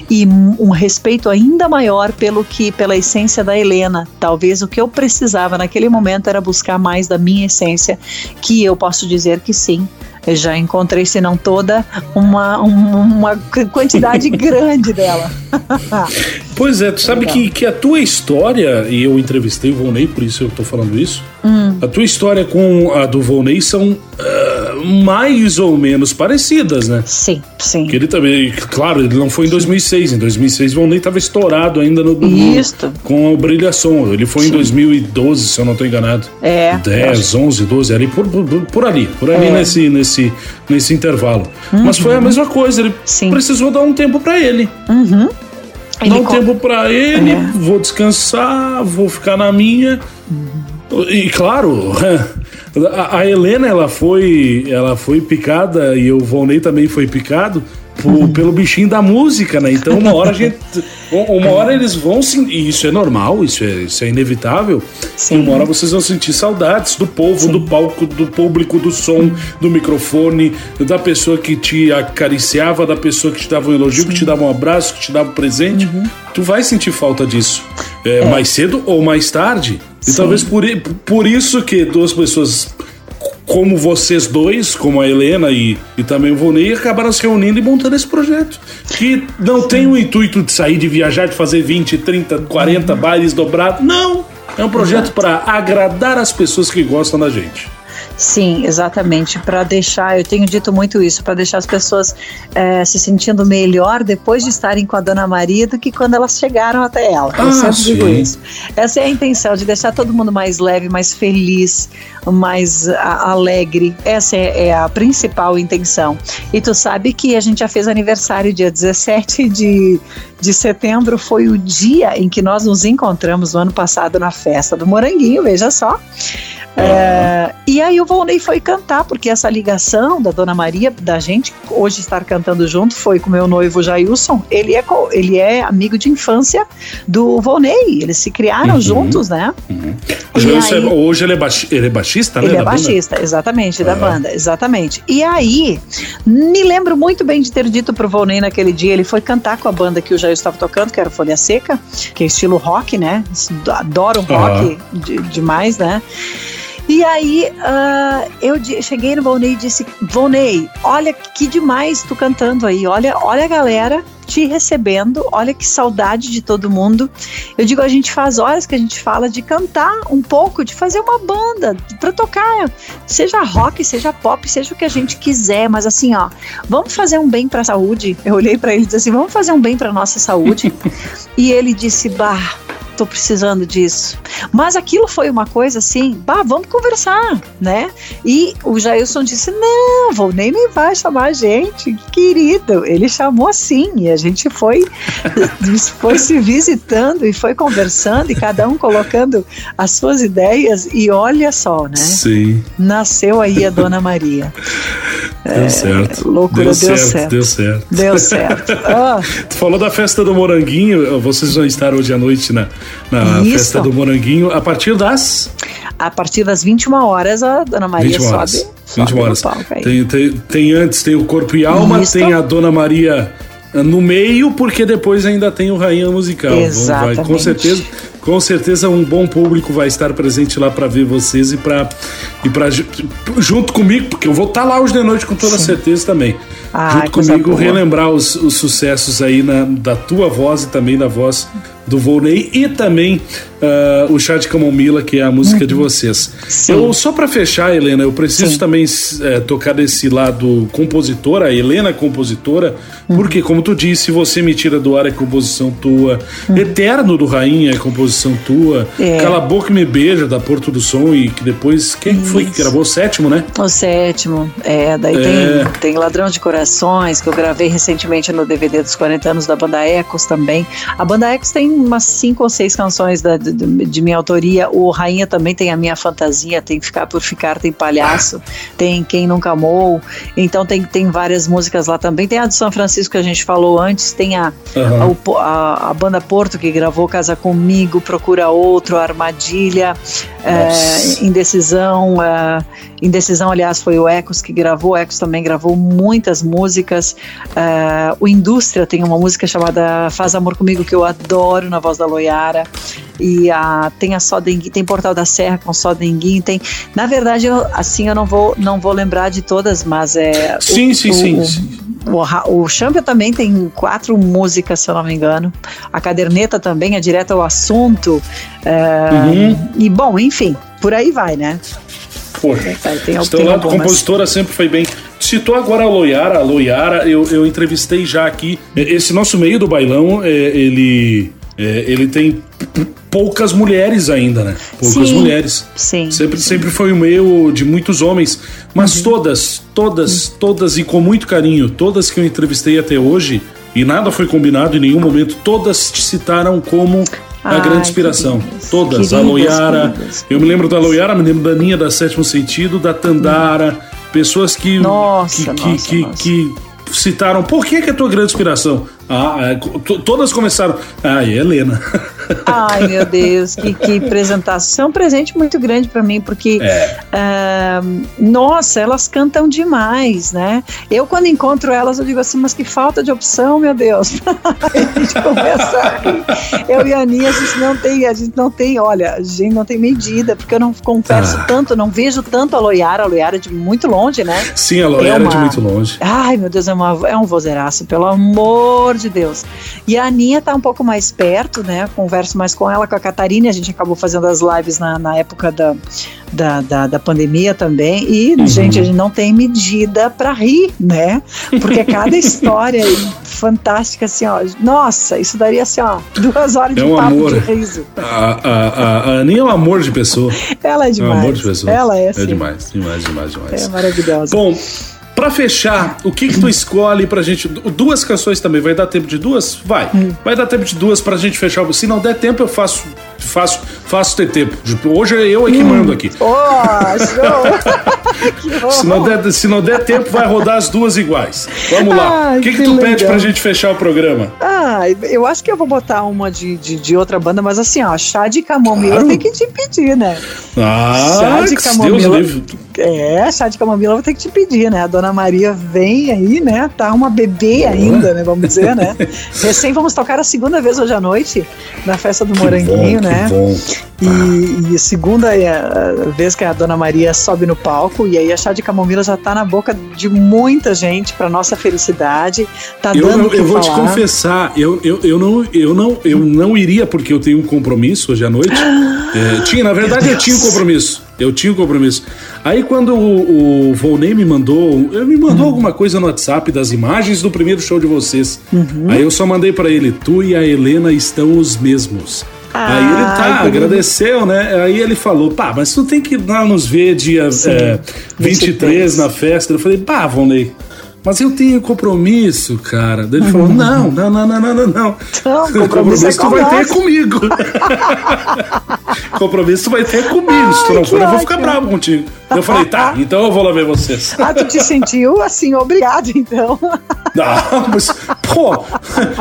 e um respeito ainda maior pelo que pela essência da Helena. Talvez o que eu precisava naquele momento era buscar mais da minha essência, que eu posso dizer que sim, eu já encontrei, se não toda, uma, uma quantidade grande dela. pois é, tu sabe que, que a tua história, e eu entrevistei o Volney, por isso eu tô falando isso, hum. a tua história com a do Volney são uh, mais ou menos parecidas, né? Sim, sim. Que ele também, claro, ele não foi em 2006, em 2006 o Volney estava estourado ainda no, isso. com a Brilhação, ele foi sim. em 2012, se eu não tô enganado. É. 10, 11, 12, ali por, por, por ali, por ali é. nesse, nesse nesse, intervalo. Uhum. Mas foi a mesma coisa, ele Sim. precisou dar um tempo para ele. Uhum. Dar um tempo para ele, é. vou descansar, vou ficar na minha. E claro, a, a Helena ela foi, ela foi picada e o Volney também foi picado por, pelo bichinho da música, né? Então uma hora a gente. Uma hora eles vão sim. E isso é normal, isso é, isso é inevitável. Sim. Uma hora vocês vão sentir saudades do povo, sim. do palco, do público, do som, do microfone, da pessoa que te acariciava, da pessoa que te dava um elogio, sim. que te dava um abraço, que te dava um presente. Uhum. Tu vai sentir falta disso. É, é. Mais cedo ou mais tarde. E talvez por, por isso que duas pessoas como vocês dois, como a Helena e, e também o Volney, acabaram se reunindo e montando esse projeto. Que não Sim. tem o intuito de sair, de viajar, de fazer 20, 30, 40 uhum. bailes dobrados. Não! É um projeto para agradar as pessoas que gostam da gente. Sim, exatamente. Para deixar, eu tenho dito muito isso, para deixar as pessoas é, se sentindo melhor depois de estarem com a Dona Maria do que quando elas chegaram até ela. Ah, eu sempre sim. digo isso. Essa é a intenção, de deixar todo mundo mais leve, mais feliz, mais a, alegre. Essa é, é, a principal intenção. E tu sabe que a gente já fez aniversário dia 17 de, de setembro, foi o dia em que nós nos encontramos no ano passado na festa do Moranguinho, veja só. É, e aí o Volney foi cantar, porque essa ligação da Dona Maria, da gente hoje estar cantando junto, foi com meu noivo Jailson. Ele é, ele é amigo de infância do Volney. Eles se criaram uhum, juntos, né? Uhum. Aí, hoje ele é, baixi, ele é baixista, né? Ele é baixista, banda? exatamente, da banda, exatamente. E aí, me lembro muito bem de ter dito pro Volney naquele dia, ele foi cantar com a banda que o Jair estava tocando, que era Folha Seca, que é estilo rock, né? Adoro rock uhum. de, demais, né? E aí uh, eu cheguei no Volney e disse: Volney, olha que demais tu cantando aí, olha, olha a galera te recebendo, olha que saudade de todo mundo. Eu digo, a gente faz horas que a gente fala de cantar um pouco, de fazer uma banda para tocar, seja rock, seja pop, seja o que a gente quiser, mas assim, ó, vamos fazer um bem para a saúde. Eu olhei para ele e disse assim, vamos fazer um bem para nossa saúde. e ele disse, bah, tô precisando disso. Mas aquilo foi uma coisa assim, bah, vamos conversar, né? E o Jailson disse: não, vou nem me vai chamar a gente, querido. Ele chamou assim, e a gente foi, foi se visitando e foi conversando, e cada um colocando as suas ideias, e olha só, né? Sim. Nasceu aí a Dona Maria. Deu é, certo. Loucura, deu, deu certo, certo, Deu certo. Deu certo. Ah. Tu falou da festa do Moranguinho, vocês vão estar hoje à noite na, na festa do Moranguinho, a partir das. A partir das 21 horas, a Dona Maria 21 horas. sobe. 21 horas. Palco, tem, tem, tem, antes, tem o Corpo e Alma, Isso. tem a Dona Maria no meio, porque depois ainda tem o Rainha Musical. Exatamente. Vai, com certeza, com certeza um bom público vai estar presente lá para ver vocês e para e para junto comigo, porque eu vou estar tá lá hoje de noite com toda Sim. certeza também. Ah, junto comigo relembrar os, os sucessos aí na, da tua voz e também da voz do Volney e também uh, o Chá de Camomila, que é a música uhum. de vocês. Sim. Eu, só para fechar, Helena, eu preciso Sim. também é, tocar desse lado compositora, a Helena compositora, uhum. porque, como tu disse, você me tira do ar é composição tua, uhum. Eterno do Rainha é composição tua, é. Cala a Boca e Me Beija, da Porto do Som, e que depois, quem Isso. foi que gravou? O sétimo, né? O sétimo, é, daí é. Tem, tem Ladrão de Corações, que eu gravei recentemente no DVD dos 40 anos da banda Ecos também. A banda Ecos tem umas cinco ou seis canções da, de, de, minha autoria. O Rainha também tem a minha fantasia, tem Ficar por Ficar, tem Palhaço, tem Quem Nunca Amou. Então tem, tem várias músicas lá também. Tem a de São Francisco que a gente falou antes, tem a, uhum. a, a, a, banda Porto que gravou Casa Comigo, Procura Outro, Armadilha, é, Indecisão. É, Indecisão, aliás, foi o Ecos que gravou. O Ecos também gravou muitas músicas. É, o Indústria tem uma música chamada Faz Amor Comigo que eu adoro na voz da Loiara. E a, tem a Sodenguin, tem Portal da Serra com Sodenguin, tem. Na verdade, eu, assim eu não vou, não vou lembrar de todas, mas é. Sim, o, sim, o, sim. sim. O, o Champion também tem quatro músicas, se eu não me engano. A caderneta também é direto ao assunto. É, uhum. E bom, enfim, por aí vai, né? Poxa, tem, tem lá, compositora sempre foi bem. Citou agora a Loiara, a Loiara, eu, eu entrevistei já aqui. Esse nosso meio do bailão, é, ele ele tem poucas mulheres ainda, né? Poucas sim, mulheres. Sim. Sempre, sim. sempre foi um meio de muitos homens. Mas uhum. todas, todas, uhum. todas, e com muito carinho, todas que eu entrevistei até hoje, e nada foi combinado em nenhum momento, todas te citaram como a Ai, grande inspiração. Todas. Queridas, a Loiara. Queridas. Eu me lembro da Loiara, me lembro da Ninha da Sétimo Sentido, da Tandara. Hum. Pessoas que, nossa, que, nossa, que, nossa. que, citaram por que, que é a tua grande inspiração? Ah, é, todas começaram. Ah, e Helena. Ai, meu Deus, que, que apresentação. Um presente muito grande para mim, porque, é. uh, nossa, elas cantam demais, né? Eu, quando encontro elas, eu digo assim, mas que falta de opção, meu Deus. a gente começa. Eu e a Aninha, a gente não tem, a gente não tem, olha, a gente não tem medida, porque eu não converso ah. tanto, não vejo tanto a Loiara, a Loiara é de muito longe, né? Sim, a Loiara é, uma, é de muito longe. Ai, meu Deus, é, uma, é um vozeiraço, pelo amor de Deus. E a Aninha tá um pouco mais perto, né? Converso mais com ela, com a Catarina, a gente acabou fazendo as lives na, na época da, da, da, da pandemia também. E, uhum. gente, a gente não tem medida para rir, né? Porque cada história fantástica, assim, ó. Nossa, isso daria assim, ó, duas horas é de um papo amor. de riso. A, a, a, a Aninha é um amor de pessoa. Ela é demais. É um amor de pessoa. Ela é, sim. É demais, demais, demais, demais. É maravilhosa. Bom, Pra fechar, o que que tu escolhe pra gente? Duas canções também, vai dar tempo de duas? Vai. Hum. Vai dar tempo de duas pra gente fechar. Se não der tempo, eu faço faço, faço ter tempo. Hoje é eu é que hum. mando aqui. Oh, show! se, não der, se não der tempo, vai rodar as duas iguais. Vamos lá. O que, que, que tu legal. pede pra gente fechar o programa? Ah, eu acho que eu vou botar uma de, de, de outra banda, mas assim, ó, chá de camomila claro. tem que te pedir, né? Ah, chá de camomila. É, chá de camomila vou ter que te pedir, né? A dona Maria vem aí, né? Tá uma bebê ainda, né? Vamos dizer, né? Recém vamos tocar a segunda vez hoje à noite na festa do Moranguinho, bom, né? E, e, segunda é vez que a dona Maria sobe no palco e aí a chá de camomila já tá na boca de muita gente para nossa felicidade. Tá eu dando não, Eu vou falar. te confessar, eu, eu, eu, não, eu, não, eu não iria porque eu tenho um compromisso hoje à noite. é, tinha, na verdade, eu tinha um compromisso. Eu tinha um compromisso. Aí quando o, o Volney me mandou, ele me mandou uhum. alguma coisa no WhatsApp das imagens do primeiro show de vocês. Uhum. Aí eu só mandei para ele: "Tu e a Helena estão os mesmos". Ah, aí ele tá, agradeceu, né? Aí ele falou, pá, mas tu tem que ir lá nos ver dia é, 23, 23 na festa. Eu falei, pá, Volney, mas eu tenho compromisso, cara. Daí ele falou: uhum. não, não, não, não, não, não, não. Compromisso, compromisso é tu vai ter comigo. compromisso tu vai ter comigo. Se tu não for, eu vou ficar bravo contigo. Eu falei, tá, então eu vou lá ver vocês. Ah, tu te sentiu assim, obrigado, então. Não, mas, pô,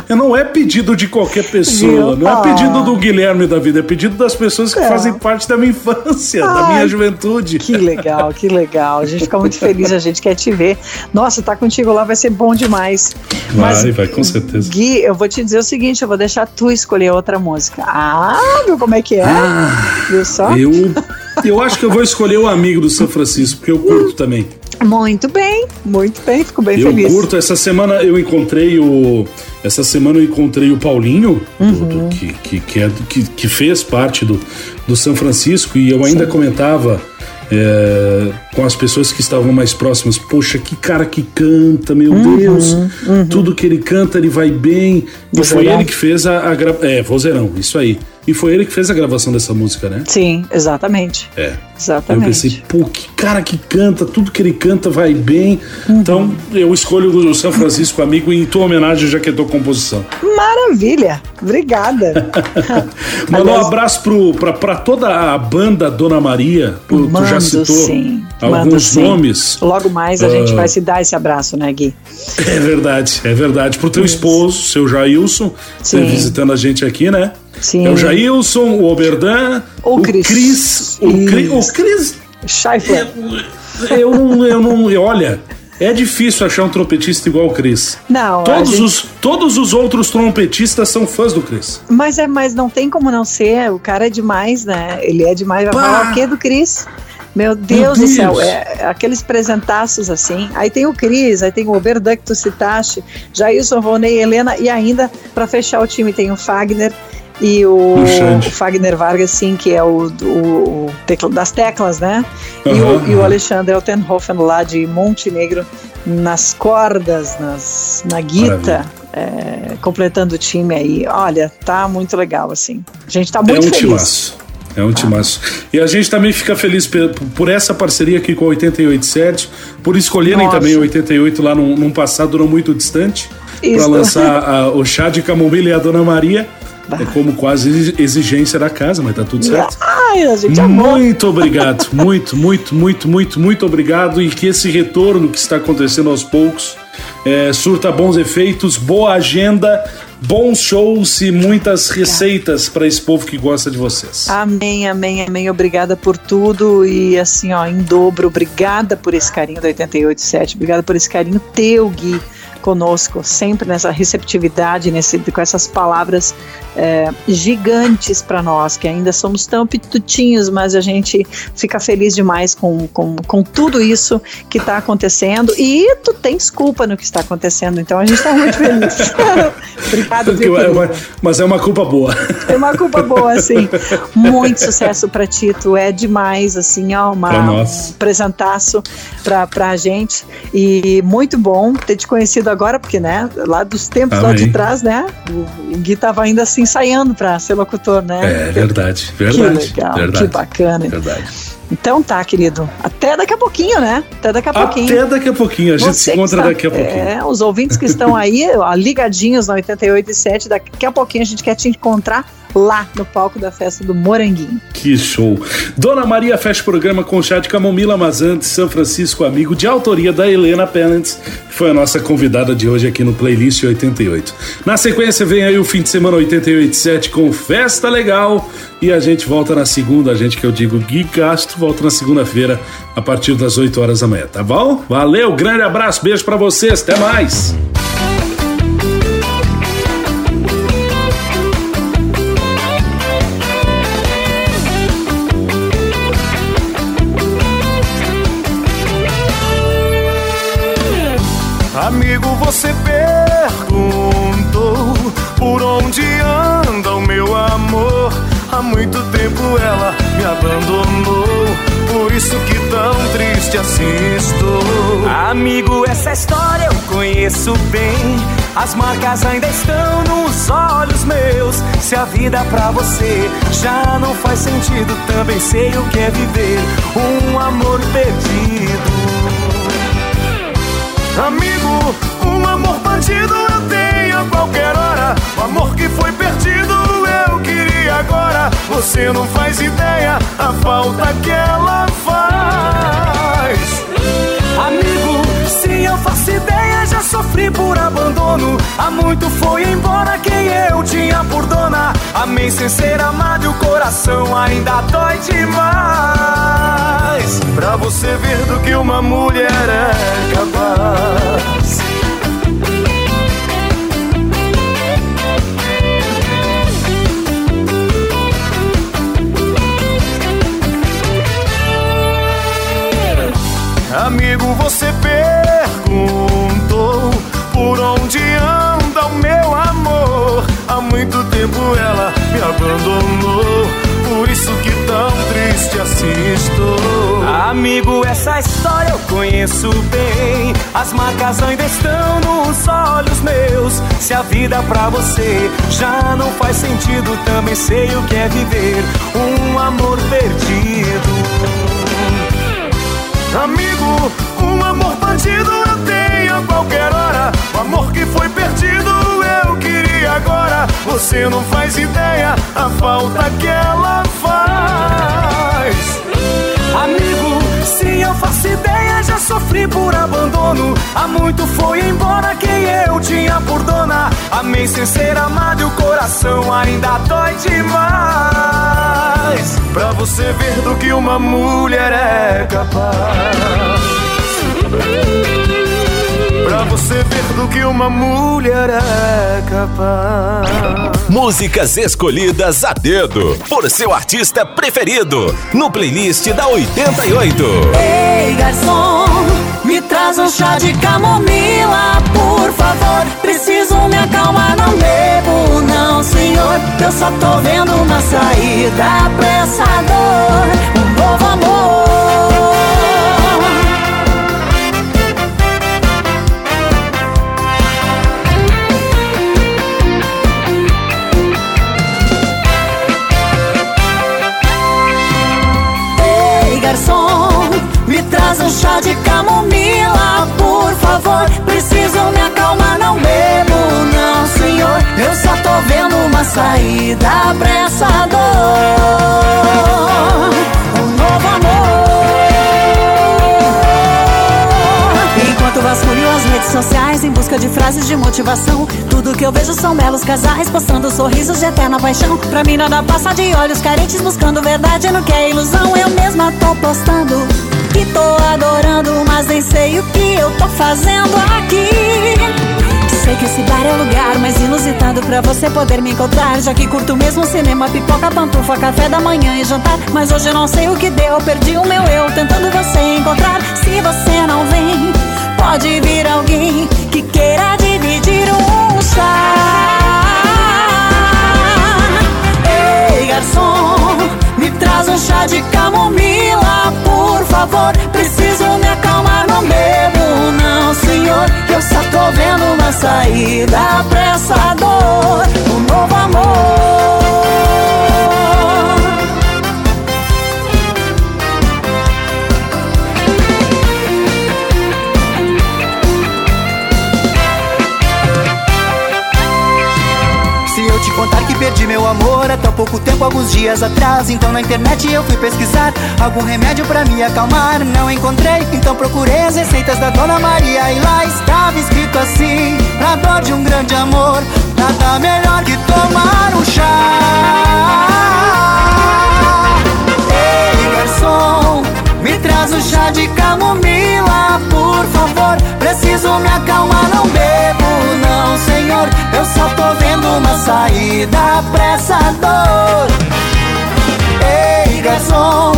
não é pedido de qualquer pessoa, não é pedido do Guilherme da vida, é pedido das pessoas que é. fazem parte da minha infância, Ai, da minha juventude. Que legal, que legal. A gente fica muito feliz, a gente quer te ver. Nossa, tá contigo lá vai ser bom demais. Vai, mas, vai, com certeza. Gui, eu vou te dizer o seguinte, eu vou deixar tu escolher outra música. Ah, viu como é que é? Ah, viu só? Eu eu acho que eu vou escolher o amigo do São Francisco, porque eu curto também. Muito bem, muito bem, fico bem eu feliz. Eu curto, essa semana eu encontrei o. Essa semana eu encontrei o Paulinho, uhum. do, do, que, que, que, é, que, que, fez parte do, do São Francisco, e eu ainda Sim. comentava é, com as pessoas que estavam mais próximas. Poxa, que cara que canta, meu uhum, Deus! Uhum. Tudo que ele canta, ele vai bem. E foi ele que fez a, a gra... É, vozeirão, isso aí. E foi ele que fez a gravação dessa música, né? Sim, exatamente. É. Exatamente. Eu pensei, pô, que cara que canta, tudo que ele canta vai bem. Uhum. Então, eu escolho o São Francisco Amigo em tua homenagem, já que é tua composição. Maravilha! Obrigada. Mandar um abraço pro, pra, pra toda a banda Dona Maria. Tu, tu já citou sim. alguns Mando, nomes. Sim. Logo mais a uh... gente vai se dar esse abraço, né, Gui? É verdade, é verdade. Pro teu Isso. esposo, seu Jailson, visitando a gente aqui, né? Sim. É o Jailson, o Oberdan, o, o Cris. Cris. O, Cris. O Cris. Scheifler. Eu, eu não. Eu não olha. É difícil achar um trompetista igual o Chris. Não, todos gente... os todos os outros trompetistas são fãs do Chris. Mas é, mas não tem como não ser. O cara é demais, né? Ele é demais. Vai falar o quê do Chris? Meu Deus, Meu Deus, do céu, é, aqueles presentaços assim. Aí tem o Cris, aí tem o Oberdan que tu citaste, Jailson, Vonei, Helena, e ainda, para fechar o time, tem o Fagner e o, o, Fagner Vargas, sim, que é o, o, o tecla, das teclas, né? Uhum, e, o, e o Alexandre Altenhofen lá de Montenegro nas cordas, nas, na guita. É, completando o time aí. Olha, tá muito legal, assim. A gente tá muito é um feliz. Timaço. É um timaço. E a gente também fica feliz por, essa parceria aqui com a 887, por escolherem Nossa. também o 88 lá num, num passado não muito distante, para lançar a, o chá de camomila e a Dona Maria. É como quase exigência da casa, mas tá tudo certo. Ai, a gente amou. Muito obrigado, muito, muito, muito, muito, muito obrigado. E que esse retorno que está acontecendo aos poucos é, surta bons efeitos, boa agenda, bons shows e muitas receitas para esse povo que gosta de vocês. Amém, amém, amém. Obrigada por tudo e assim, ó, em dobro, obrigada por esse carinho do 887, obrigada por esse carinho teu, Gui conosco, sempre nessa receptividade, nesse, com essas palavras é, gigantes para nós, que ainda somos tão pitutinhos, mas a gente fica feliz demais com, com, com tudo isso que está acontecendo. E tu tens culpa no que está acontecendo, então a gente está muito feliz. Obrigado, viu, é uma, Mas é uma culpa boa. É uma culpa boa, sim. Muito sucesso para ti, tu é demais, assim, ó, uma, um presentaço para a gente. E muito bom ter te conhecido agora, porque, né, lá dos tempos Amém. lá de trás, né, o, Gui tava ainda assim ensaiando para ser locutor, né? É verdade, verdade. Que legal, verdade, que bacana. Verdade. Então tá, querido. Até daqui a pouquinho, né? Até daqui a pouquinho. Até daqui a pouquinho. A gente Você se encontra está, daqui a pouquinho. É, os ouvintes que estão aí, ligadinhos no 88 e 7, daqui a pouquinho a gente quer te encontrar lá no palco da festa do Moranguinho. Que show! Dona Maria fecha o programa com chá de camomila, mas São Francisco Amigo, de autoria da Helena Pennants, que foi a nossa convidada de hoje aqui no Playlist 88. Na sequência vem aí o fim de semana 887 com Festa Legal e a gente volta na segunda, a gente que eu digo Gui Castro, volta na segunda-feira a partir das 8 horas da manhã, tá bom? Valeu, grande abraço, beijo para vocês, até mais! Amigo, você perguntou por onde anda o meu amor. Há muito tempo ela me abandonou, por isso que tão triste assim estou. Amigo, essa história eu conheço bem. As marcas ainda estão nos olhos meus. Se a vida pra você já não faz sentido, também sei o que é viver um amor perdido. Amigo, um amor bandido eu tenho a qualquer hora. O amor que foi perdido eu queria agora. Você não faz ideia a falta que ela faz. Amigo, se eu faço ideia, já sofri por abandono. Há muito foi embora quem eu tinha por dona. Amei sem ser amado e o coração ainda dói demais. Pra você ver do que uma mulher é capaz. Amigo, você perguntou por onde anda o meu amor. Há muito tempo ela me abandonou, por isso que tão triste assim estou. Amigo, essa história eu conheço bem. As marcas ainda estão nos olhos meus. Se a vida pra você já não faz sentido, também sei o que é viver um amor perdido. Amigo, um amor bandido eu tenho a qualquer hora. O amor que foi perdido eu queria agora. Você não faz ideia a falta que ela faz. Eu faço ideia, já sofri por abandono. Há muito foi embora quem eu tinha por dona. Amei sem ser amado e o coração ainda dói demais. Pra você ver do que uma mulher é capaz. Pra você ver do que uma mulher é capaz. Músicas escolhidas a dedo por seu artista preferido no playlist da 88. Ei, garçom, me traz um chá de camomila, por favor. Preciso me acalmar, não bebo, não, senhor. Eu só tô vendo uma saída pra essa dor, um novo amor. Traz um chá de camomila, por favor. Preciso me acalmar, não bebo, não, senhor. Eu só tô vendo uma saída pra essa dor. Um novo amor. Enquanto vasculho as redes sociais em busca de frases de motivação, tudo que eu vejo são belos casais postando sorrisos de eterna paixão. Pra mim nada passa de olhos carentes buscando verdade no que é ilusão. Eu mesma tô postando que tô adorando, mas nem sei o que eu tô fazendo aqui. Sei que esse bar é o lugar mais inusitado pra você poder me encontrar. Já que curto mesmo cinema, pipoca, pantufa, café da manhã e jantar. Mas hoje eu não sei o que deu, perdi o meu eu tentando você encontrar. Se você não vem, pode vir alguém que queira dividir um favor. Preciso me acalmar, não bebo, não, senhor. Eu só tô vendo uma saída pra essa dor. Amor tão pouco tempo, alguns dias atrás. Então na internet eu fui pesquisar algum remédio pra me acalmar. Não encontrei, então procurei as receitas da Dona Maria. E lá estava escrito assim: Pra dor de um grande amor, nada melhor que tomar um chá. Ei, garçom, me traz um chá de camomila, por favor. Preciso me acalmar, não bebo, senhor. Eu só tô vendo uma saída pra essa dor. Ei, garçom,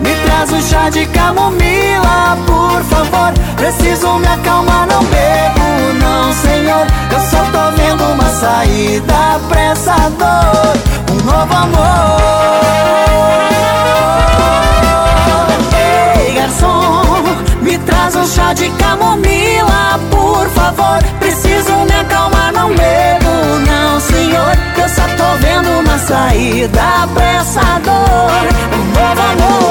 me traz um chá de camomila, por favor. Preciso me acalmar, não bebo, não, senhor. Eu só tô vendo uma saída pra essa dor. Um novo amor. Ei, garçom, Traz um chá de camomila, por favor. Preciso me acalmar, não bebo, não, senhor. Eu só tô vendo uma saída pra essa dor. Um novo amor.